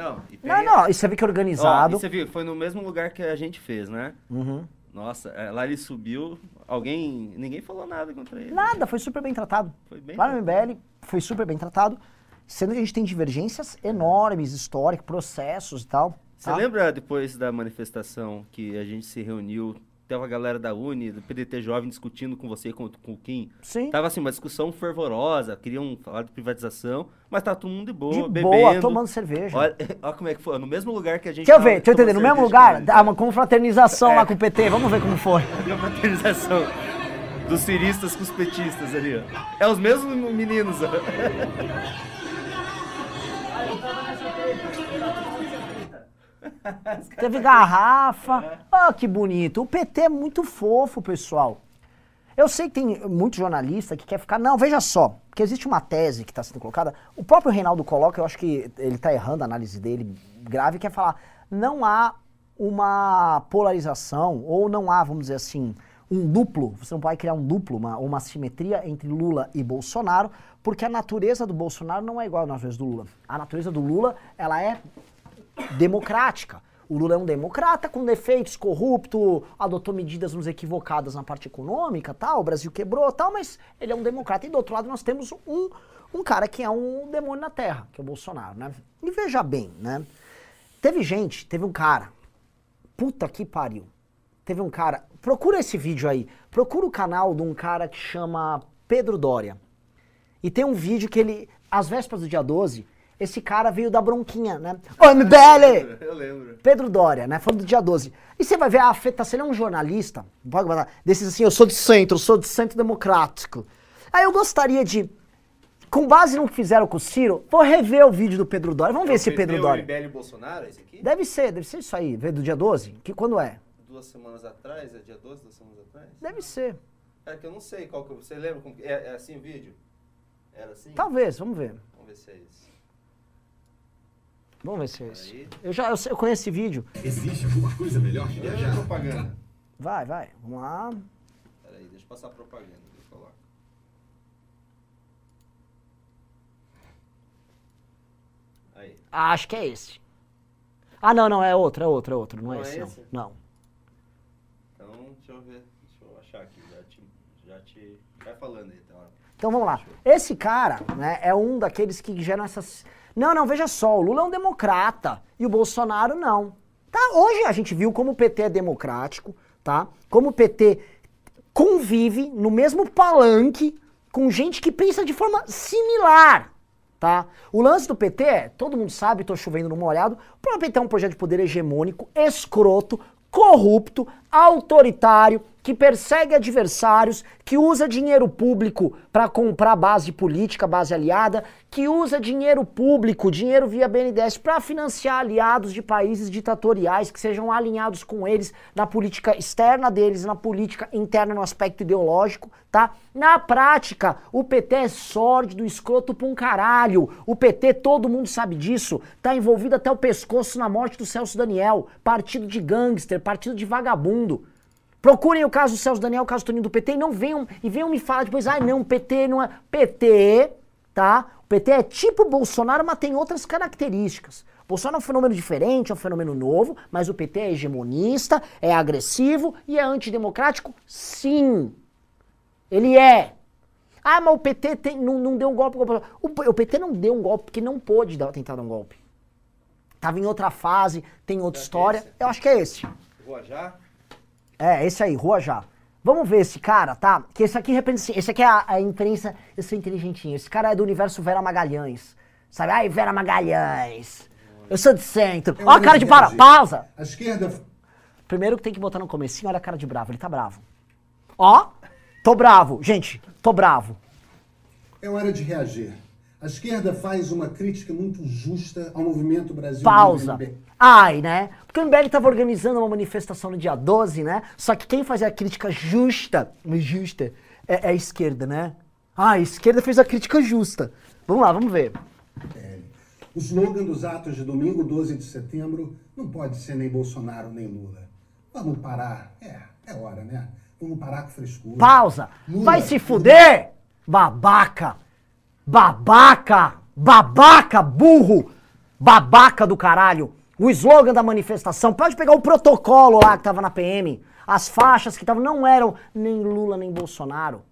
Não, e Não, pega- não, isso você vê que é Ó, organizado. e você viu, foi no mesmo lugar que a gente fez, né? Uhum. Nossa, é, lá ele subiu, alguém. Ninguém falou nada contra ele. Nada, foi super bem tratado. Foi bem Lá no MBL foi super bem tratado, sendo que a gente tem divergências enormes, históricas, processos e tal. Você tá? lembra depois da manifestação que a gente se reuniu, teve a galera da Uni, do PDT Jovem discutindo com você, com, com o Kim? Sim. Tava assim, uma discussão fervorosa, queriam falar de privatização, mas tá todo mundo de boa, De bebendo. boa, tomando cerveja. Olha, [LAUGHS] olha como é que foi, no mesmo lugar que a gente Deixa eu tava ver, deixa eu entender, no mesmo lugar, eles, ah, uma confraternização [LAUGHS] É. lá com o PT, vamos ver como foi. [LAUGHS] A fraternização dos ciristas com os petistas ali, ó. É os mesmos meninos, ó. [LAUGHS] Teve garrafa. Ah, que bonito. O PT é muito fofo, pessoal. Eu sei que tem muito jornalista que quer ficar. Não, veja só, porque existe uma tese que está sendo colocada. O próprio Reinaldo coloca, eu acho que ele está errando a análise dele grave, que é falar: não há uma polarização, ou não há, vamos dizer assim, um duplo. Você não pode criar um duplo, uma, uma simetria entre Lula e Bolsonaro, porque a natureza do Bolsonaro não é igual à natureza do Lula. A natureza do Lula, ela é democrática. O Lula é um democrata com defeitos, corrupto, adotou medidas nos equivocadas na parte econômica, tal, o Brasil quebrou, tal, mas ele é um democrata. E do outro lado nós temos um, um cara que é um demônio na terra, que é o Bolsonaro, né? E veja bem, né? Teve gente, teve um cara, puta que pariu. Teve um cara, procura esse vídeo aí, procura o canal de um cara que chama Pedro Dória. E tem um vídeo que ele, às vésperas do dia 12, esse cara veio dar bronquinha, né? Ô, MBL! Eu lembro. Pedro Dória, né? Falando do dia 12. E você vai ver a afetação, ele é um jornalista, desses assim, eu sou de centro, eu sou de centro democrático. Aí eu gostaria de, com base no que fizeram com o Ciro, vou rever o vídeo do Pedro Dória. Vamos ver esse Pedro Dória. MBL Bolsonaro, esse aqui? Deve ser, deve ser isso aí, veio do dia 12? Que quando é? Duas semanas atrás, é dia 12, duas semanas atrás? Deve ser. É que eu não sei qual que... Você lembra? Como, é, é assim o vídeo? Era assim? Talvez, vamos ver. Vamos ver se é isso. Vamos ver se é isso. Eu já eu, eu conheço esse vídeo. Existe alguma coisa melhor que viajar? propaganda. Vai, vai, vamos lá. Peraí, deixa eu passar a propaganda. Eu coloco. Aí. Ah, acho que é esse. Ah, não, não, é outro, é outro, é outro. Não é Não é esse, não. esse? Não. Então, deixa eu ver. Deixa eu achar aqui. Já te... Já te... Vai falando aí, tá? Então vamos lá. Esse cara, né, é um daqueles que geram essas. Não, não, veja só, o Lula é um democrata e o Bolsonaro não. Tá? Hoje a gente viu como o PT é democrático, tá? Como o PT convive no mesmo palanque com gente que pensa de forma similar, tá? O lance do PT é, todo mundo sabe, tô chovendo no molhado, o próprio PT é um projeto de poder hegemônico, escroto, corrupto, autoritário, que persegue adversários, que usa dinheiro público para comprar base política, base aliada, que usa dinheiro público, dinheiro via BNDES para financiar aliados de países ditatoriais que sejam alinhados com eles na política externa deles, na política interna no aspecto ideológico, tá? Na prática, o PT é sórdido, escroto pra um caralho. O PT, todo mundo sabe disso, tá envolvido até o pescoço na morte do Celso Daniel, partido de gangster, partido de vagabundo. Procurem o caso Celso Daniel, o caso Toninho do PT e não venham e venham me falar depois, ai não, PT não é. PT, tá? O PT é tipo Bolsonaro, mas tem outras características. Bolsonaro é um fenômeno diferente, é um fenômeno novo, mas o PT é hegemonista, é agressivo e é antidemocrático? Sim. Ele é. Ah, mas o PT tem- não, não deu um golpe. O, o PT não deu um golpe porque não pôde dar, tentar dar um golpe. Tava em outra fase, tem outra história. Eu acho que é esse. Rua já? É, esse aí, Rua Já. Vamos ver esse cara, tá? Que esse aqui representa esse aqui é a, a imprensa, eu sou inteligentinho. Esse cara é do universo Vera Magalhães. Sabe? Ai, Vera Magalhães. Eu sou de centro. Ó a cara de para, pausa. A esquerda Primeiro que tem que botar no comecinho, olha a cara de bravo, ele tá bravo. Ó, tô bravo. Gente, tô bravo. é hora de reagir. A esquerda faz uma crítica muito justa ao movimento Brasil Pausa. Ai, né? Porque o MBL estava organizando uma manifestação no dia 12, né? Só que quem fazia a crítica justa, justa, é, é a esquerda, né? Ah, a esquerda fez a crítica justa. Vamos lá, vamos ver. O slogan dos atos de domingo, 12 de setembro, não pode ser nem Bolsonaro nem Lula. Vamos parar. É, é hora, né? Vamos parar com frescura. Pausa. Lula, Vai se fuder, babaca. Babaca. Babaca, burro. Babaca do caralho. O slogan da manifestação, pode pegar o protocolo lá que tava na PM. As faixas que estavam não eram nem Lula nem Bolsonaro.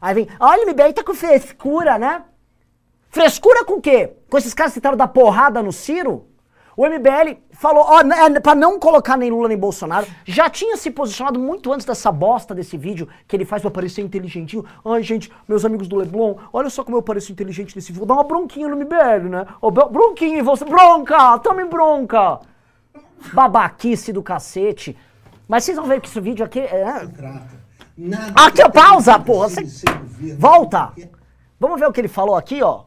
Aí vem, olha, o MBL tá com frescura, né? Frescura com o quê? Com esses caras que tentaram dar porrada no Ciro? O MBL falou, ó, é, pra não colocar nem Lula nem Bolsonaro, já tinha se posicionado muito antes dessa bosta desse vídeo que ele faz pra parecer inteligentinho. Ai, gente, meus amigos do Leblon, olha só como eu pareço inteligente nesse vídeo. Vou dar uma bronquinha no MBL, né? Ó, bro- bronquinha em você. Bronca! Tome bronca! Babaquice do cacete. Mas vocês vão ver que esse vídeo aqui é... Democrata. Nada Aqui, ó, pausa, porra. Você- Volta! Vamos ver o que ele falou aqui, ó.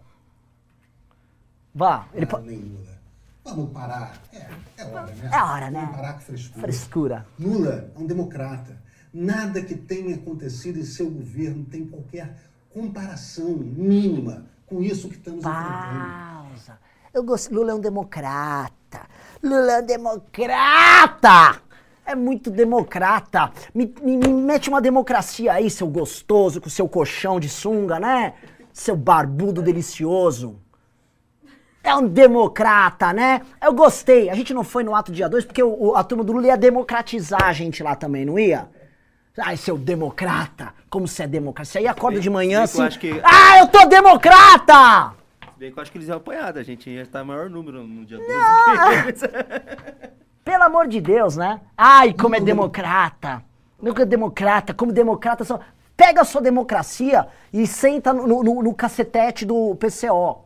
Vá, ele... Lula. Vamos parar. É, é hora, né? É hora, né? Vamos parar com frescura. Frescura. Lula é um democrata. Nada que tenha acontecido em seu governo tem qualquer comparação mínima com isso que estamos enfrentando. Pausa. Eu gosto. Lula é um democrata. Lula é um democrata! É muito democrata. Me, me- me mete uma democracia aí, seu gostoso, com seu colchão de sunga, né? Seu barbudo delicioso. É um democrata, né? Eu gostei. A gente não foi no ato dia 2 porque o- o- a turma do Lula ia democratizar a gente lá também, não ia? Ai, seu democrata. Como você é democrata? Você aí acorda de manhã assim. eu que- Ah, eu tô democrata! Se Bem que eu acho que eles iam apoiar, a gente ia estar maior número no dia 12 que eles. [LAUGHS] Pelo amor de Deus, né? Ai, como é democrata. Como é democrata, como democrata só. Pega a sua democracia e senta no, no- no cacetete do PCO.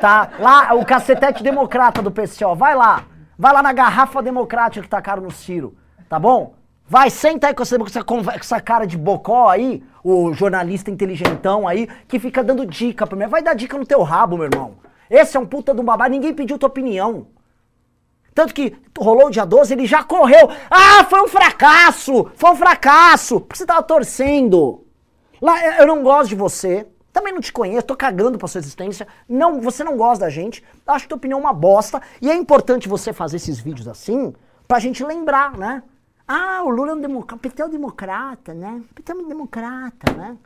Tá? Lá, o cacetete democrata do PCO. Vai lá. Vai lá na garrafa democrática que tacaram no Ciro. Tá bom? Vai, senta aí com essa, com essa com essa cara de bocó aí, o jornalista inteligentão aí, que fica dando dica pra mim. Vai dar dica no teu rabo, meu irmão. Esse é um puta de um babá, ninguém pediu tua opinião. Tanto que rolou dia 12, ele já correu. Ah, foi um fracasso! Foi um fracasso! Porque você tava torcendo. Lá, eu não gosto de você. Também não te conheço, tô cagando pra sua existência. Não, você não gosta da gente. Acho tua opinião uma bosta. E é importante você fazer esses vídeos assim, pra gente lembrar, né? Ah, o Lula é um democrata. PT é um democrata, né? O PT é um democrata, né?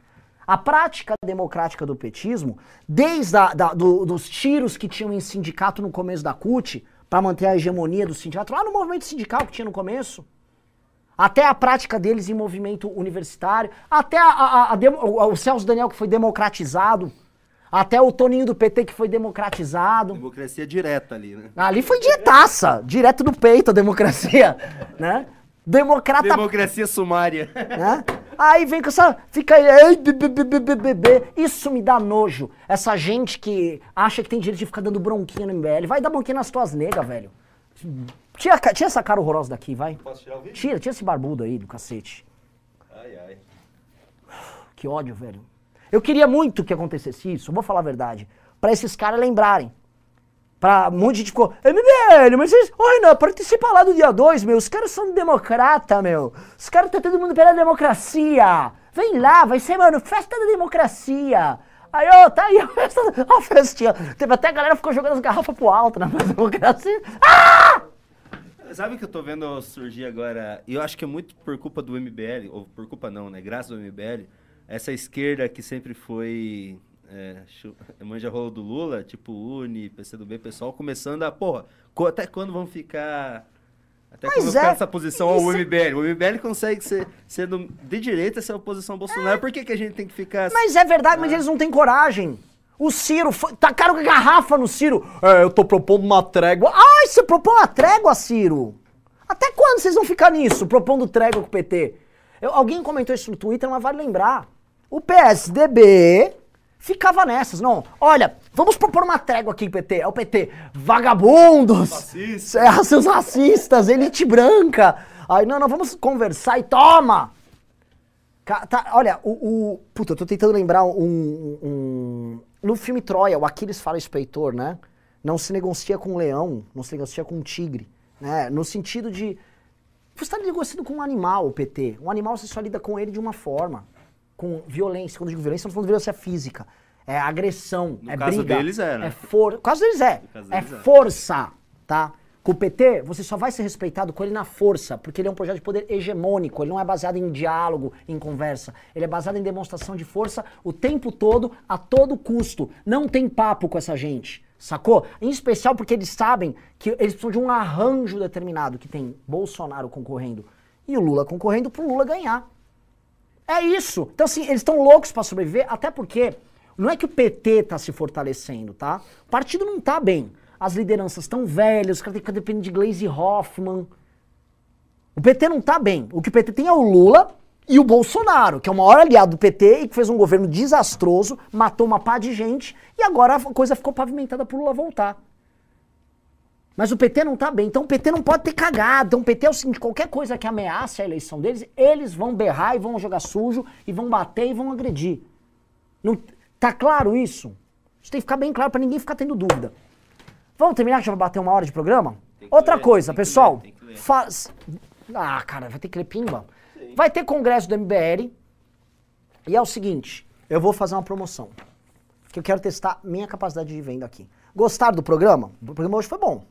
A prática democrática do petismo, desde a, da- do- dos tiros que tinham em sindicato no começo da CUT, para manter a hegemonia do sindicato, lá no movimento sindical que tinha no começo, até a prática deles em movimento universitário, até a- a- a o, Celso Daniel que foi democratizado, até o Toninho do PT que foi democratizado. Democracia direta ali, né? Ali foi diretaça, direto do peito a democracia, né? Democrata Democracia sumária. né? Aí vem com essa. Fica aí. Isso me dá nojo. Essa gente que acha que tem direito de ficar dando bronquinha no MBL. Vai dar bronquinha nas tuas negas, velho. Tira, tira essa cara horrorosa daqui, vai. Posso tirar o vídeo? Tira, tira esse barbudo aí do cacete. Ai, ai. Que ódio, velho. Eu queria muito que acontecesse isso, vou falar a verdade. Pra esses caras lembrarem. Pra um monte de gente ficou, MBL, mas vocês. Oi, não, participa lá do dia 2, meu. Os caras são democrata, meu. Os caras tá todo mundo pela democracia. Vem lá, vai ser, mano, festa da democracia. Aí, ó, tá aí a festa, [LAUGHS] a festinha. Teve até a galera ficou jogando as garrafas pro alto na festa [LAUGHS] da democracia. Ah! Sabe o que eu tô vendo surgir agora? E eu acho que é muito por culpa do MBL, ou por culpa não, né? Graças ao MBL, essa esquerda que sempre foi é, [LAUGHS] manja rolo do Lula, tipo Uni, PCdoB, pessoal, começando a, porra, até quando vão ficar. Até Mas quando vão ficar é, nessa posição ao MBL? O MBL consegue ser, sendo de direita ser oposição ao Bolsonaro. Por que, que a gente tem que ficar. Mas é verdade, mas eles não têm coragem. O Ciro, foi, tacaram a garrafa no Ciro. É, eu tô propondo uma trégua. Ai, você propõe uma trégua, Ciro? Até quando vocês vão ficar nisso, propondo trégua com o PT? Eu- alguém comentou isso no Twitter, mas vale lembrar. O PSDB ficava nessas, não. Olha, vamos propor uma trégua aqui, PT. É o PT. Vagabundos! É, [LAUGHS] seus racistas, elite branca. Aí, não, não, vamos conversar e toma! Tá, olha, o, o- Puta, eu tô tentando lembrar um, um- No filme Troia, o Aquiles fala isso pro Heitor, né? Não se negocia com um leão, não se negocia com um tigre. Né? No sentido de. Você está negociando com um animal, o PT. Um animal você só lida com ele de uma forma. Com violência. Quando eu digo violência, eu não falando de violência física. É agressão, No é caso briga. deles é, né? É for... No caso deles é. Caso é deles é. força, tá? Com o PT, você só vai ser respeitado com ele na força, porque ele é um projeto de poder hegemônico, ele não é baseado em diálogo, em conversa. Ele é baseado em demonstração de força o tempo todo, a todo custo. Não tem papo com essa gente, sacou? Em especial porque eles sabem que eles precisam de um arranjo determinado, que tem Bolsonaro concorrendo e o Lula concorrendo pro Lula ganhar. É isso. Então, assim, eles estão loucos pra sobreviver, até porque não é que o PT tá se fortalecendo, tá? O partido não tá bem. As lideranças estão velhas, os caras têm que dependendo de Glaze Hoffman. O PT não tá bem. O que o PT tem é o Lula e o Bolsonaro, que é o maior aliado do PT e que fez um governo desastroso, matou uma pá de gente e agora a coisa ficou pavimentada pro Lula voltar. Mas o PT não tá bem. Então o PT não pode ter cagado. Então o PT é o seguinte: qualquer coisa que ameace a eleição deles, eles vão berrar e vão jogar sujo e vão bater e vão agredir. Não, tá claro isso? Isso tem que ficar bem claro pra ninguém ficar tendo dúvida. Vamos terminar que já vai bater uma hora de programa? Outra ler, coisa, pessoal. ler. Faz... Ah, cara, vai ter que ler pimba. Vai ter congresso do MBL. E é o seguinte: eu vou fazer uma promoção. Que eu quero testar minha capacidade de venda aqui. Gostaram do programa? O programa hoje foi bom.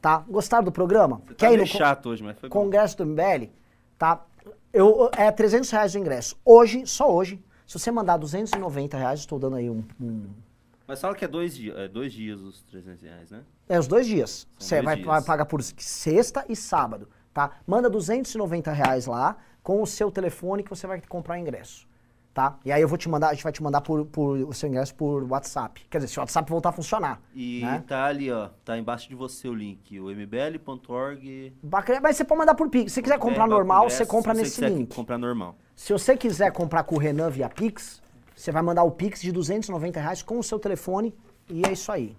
Tá? Gostaram do programa? Você tá Quer ir meio no chato hoje, mas foi bom. Congresso do MBL? Tá? Eu, é 300 reais o ingresso. Hoje, só hoje, se você mandar 290 reais, estou dando aí um- um Mas fala que é dois, dias, é dois dias os 300 reais, né? É, os dois dias. Você vai, dias. vai pagar por sexta e sábado, tá? Manda 290 reais lá com o seu telefone que você vai comprar o ingresso, tá? E aí eu vou te mandar, a gente vai te mandar por, por o seu ingresso por WhatsApp. Quer dizer, se o WhatsApp voltar a funcionar. E Né? tá ali, ó. Tá embaixo de você o link. O mbl.org. Bacana, mas você pode mandar por Pix. Se você quiser comprar normal, você compra nesse link. comprar normal. Se você quiser comprar com o Renan via Pix, você vai mandar o Pix de 290 reais com o seu telefone e é isso aí.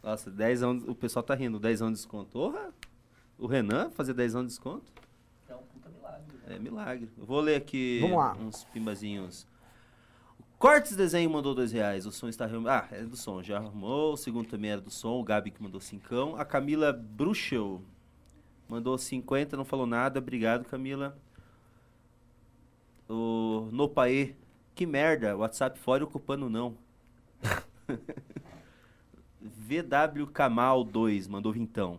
Nossa, 10 anos, o pessoal tá rindo. 10 anos de desconto. Porra! O Renan fazer 10 anos de desconto? É um puta milagre. É milagre. Eu vou ler aqui Vamos lá. uns pimbazinhos. Cortes Desenho mandou dois reais. O som está arrumado. Ah, é do som. Já arrumou. O segundo também era do som. O Gabi que mandou cincão. A Camila Bruxel mandou 50, não falou nada. Obrigado, Camila. O Nopaê. Que merda. WhatsApp fora ocupando não. VW Kamal 2 mandou vintão.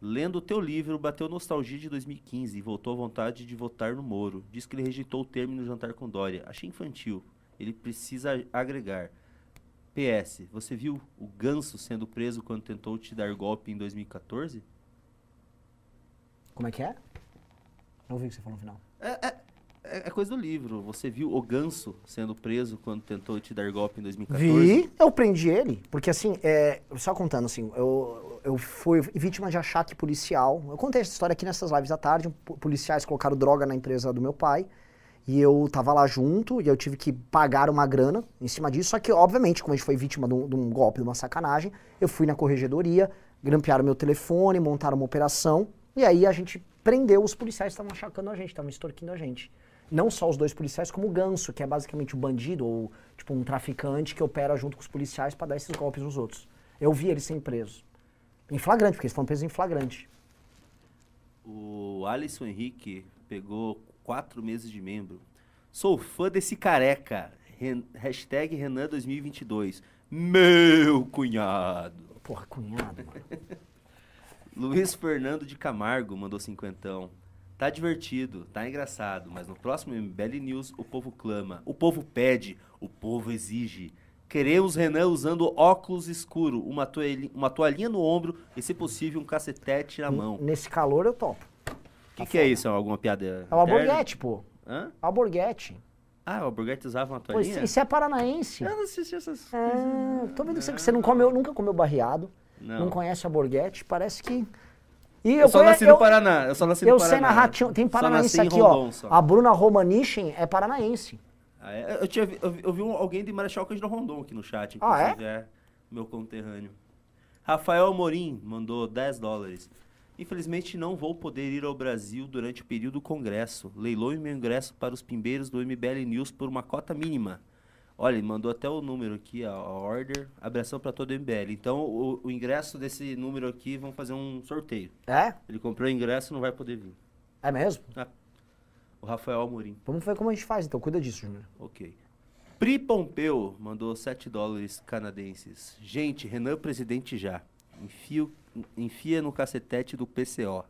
Lendo o teu livro, bateu nostalgia de 2015 e voltou à vontade de votar no Moro. Diz que ele rejeitou o termo no jantar com Dória. Achei infantil. Ele precisa agregar. PS, você viu o Ganso sendo preso quando tentou te dar golpe em 2014? Como é que é? Não ouvi o que você falou no final. É, é- é coisa do livro. Você viu o Ganso sendo preso quando tentou te dar golpe em 2014? Vi, eu prendi ele, porque assim, é, só contando assim, eu, eu fui vítima de achaque policial. Eu contei essa história aqui nessas lives à tarde. po- Policiais colocaram droga na empresa do meu pai. E eu tava lá junto e eu tive que pagar uma grana em cima disso. Só que, obviamente, como a gente foi vítima de um, de um golpe, de uma sacanagem, eu fui na corregedoria, grampearam meu telefone, montaram uma operação. E aí a gente prendeu os policiais que estavam achacando a gente, estavam extorquindo a gente. Não só os dois policiais, como o Ganso, que é basicamente o bandido ou tipo um traficante que opera junto com os policiais para dar esses golpes nos outros. Eu vi eles serem presos. Em flagrante, porque eles foram presos em flagrante. O Alisson Henrique pegou quatro meses de membro. Sou fã desse careca. Ren- hashtag Renan 2022. Meu cunhado. Porra, cunhado, mano. [LAUGHS] Luiz Fernando de Camargo mandou cinquentão. Tá divertido, tá engraçado, mas no próximo MBL News o povo clama, o povo pede, o povo exige. Queremos Renan usando óculos escuro, uma, toalhi- uma toalhinha no ombro e, se possível, um cacetete na mão. Nesse calor eu topo. O que, que é isso? É alguma piada? É o? Alborguete, pô. Hã? Alborguete. Ah, o Alborguete usava uma toalhinha? isso, isso é paranaense. Eu não assisti essas Ah, tô vendo que você, que você não comeu, nunca comeu barreado, não, Não. conhece a Borghetti, parece que... E Eu, só conhe- nasci no Paraná. Eu só nasci no Eu Paraná. sei narrar, tinha- tem Só paranaense aqui, Rondon, ó. só. A Bruna Romanichin é paranaense. Ah, é? Eu, tinha, vi- eu, eu vi um- alguém de Marechal Cândido Rondon aqui no chat, Ah, é? é? Meu conterrâneo. Rafael Amorim mandou 10 dólares. Infelizmente não vou poder ir ao Brasil durante o período do congresso. Leiloe meu ingresso para os pimbeiros do MBL News por uma cota mínima. Olha, ele mandou até o número aqui, a, a order, abração para todo o MBL. Então, o, o ingresso desse número aqui, vamos fazer um sorteio. É? Ele comprou o ingresso não vai poder vir. É mesmo? O Rafael Amorim. Vamos ver como a gente faz, então. Cuida disso, Júnior. Ok. Pri Pompeu mandou 7 dólares canadenses. Gente, Renan presidente já. Enfio, enfia no cacetete do PCO.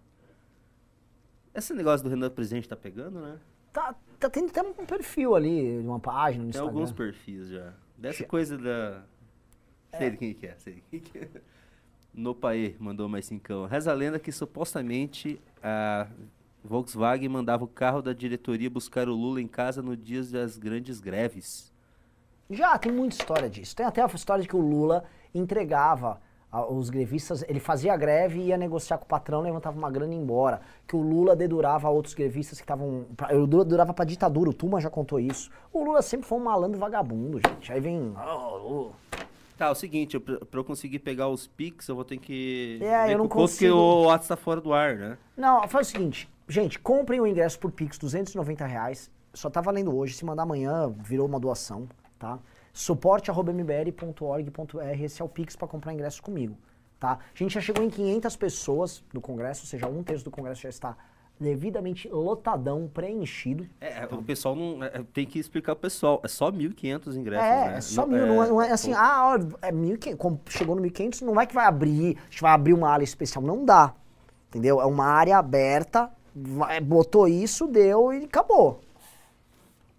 Esse negócio do Renan presidente tá pegando, né? Tá, tá tendo até um perfil ali, uma página no Tem Instagram. alguns perfis já. Dessa coisa da. Sei de quem que é, sei de quem que é. Nopaê mandou mais cincão. Reza a lenda que supostamente a Volkswagen mandava o carro da diretoria buscar o Lula em casa no dia das grandes greves. Já, tem muita história disso. Tem até a história de que o Lula entregava os grevistas, ele fazia a greve e ia negociar com o patrão, levantava uma grana e ia embora. Que o Lula dedurava outros grevistas que estavam. O Lula dedurava pra ditadura, o Tuma já contou isso. O Lula sempre foi um malandro vagabundo, gente. Aí vem. "Ah, Lula." Tá, é o seguinte, eu, pra eu conseguir pegar os Pix, eu vou ter que. É, ver eu não com o Couto, porque consigo. o WhatsApp tá fora do ar, né? Não, faz o seguinte, gente, comprem o ingresso por Pix, 290 reais. Só tá valendo hoje, se mandar amanhã, virou uma doação, tá? suporte.mbl.org.br, esse é o Pix pra comprar ingresso comigo, tá? A gente já chegou em 500 pessoas no congresso, ou seja, um terço do congresso já está devidamente lotadão, preenchido. É, o pessoal não. é, tem que explicar pro pessoal. É só 1.500 ingressos, É, né? é só mil, não é, não é assim, o- ah, ó, é 1.500, como chegou no 1.500, não vai que vai abrir, a gente vai abrir uma área especial, não dá, entendeu? É uma área aberta, vai- botou isso, deu e acabou.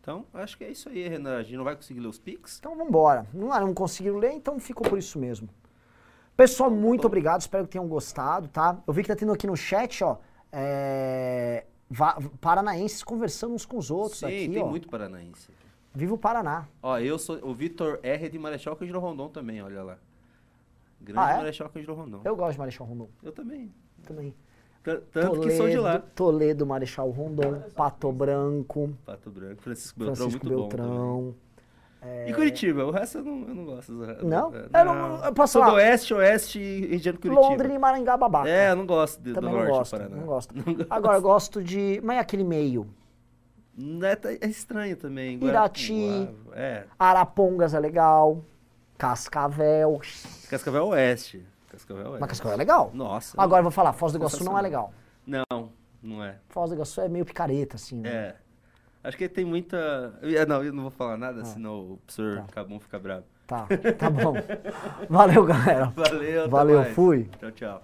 Então, acho que é isso aí, Renan. A gente não vai conseguir ler os Pix? Então vambora. Não, ah, não conseguiram ler, então ficou por isso mesmo. Pessoal, muito obrigado, espero que tenham gostado, tá? Eu vi que tá tendo aqui no chat, ó, é, paranaenses conversando uns com os outros Sim, aqui, tem ó. muito paranaense. Viva o Paraná. Ó, eu sou o Vitor R de Marechal Cândido Rondon também, olha lá. Grande Ah, é? Marechal Cândido Rondon. Eu gosto de Marechal Rondon Eu também. também. Tanto que sou de lá. Toledo, Marechal Rondon, Pato Branco, Pato Branco, Francisco Beltrão, Francisco muito Beltrão. também. E Curitiba, o resto eu não, eu não gosto. Não? É, Eu não- eu posso do falar. Oeste, Oeste e região de Curitiba. Londrina e Maringá babaca. É, eu não gosto de, do Também Norte não do gosto, Paraná. não gosto. [LAUGHS] Não gosto. Agora, eu gosto de... Mas é aquele meio. Não É, tá- é estranho também. Irati. É, Arapongas é legal. Cascavel. Cascavel Oeste. Cascavel Oeste. Mas Cascavel é legal. Nossa. Agora eu vou falar, Foz do Iguaçu não é legal. Não, não é. Foz do Iguaçu é meio picareta, assim, né? É. Acho que tem muita. É, Não, eu não vou falar nada, Ah. senão o professor Tá. Cabum fica bravo. Tá, tá bom. [LAUGHS] Valeu, galera. Valeu, Valeu, fui. Tchau, tchau.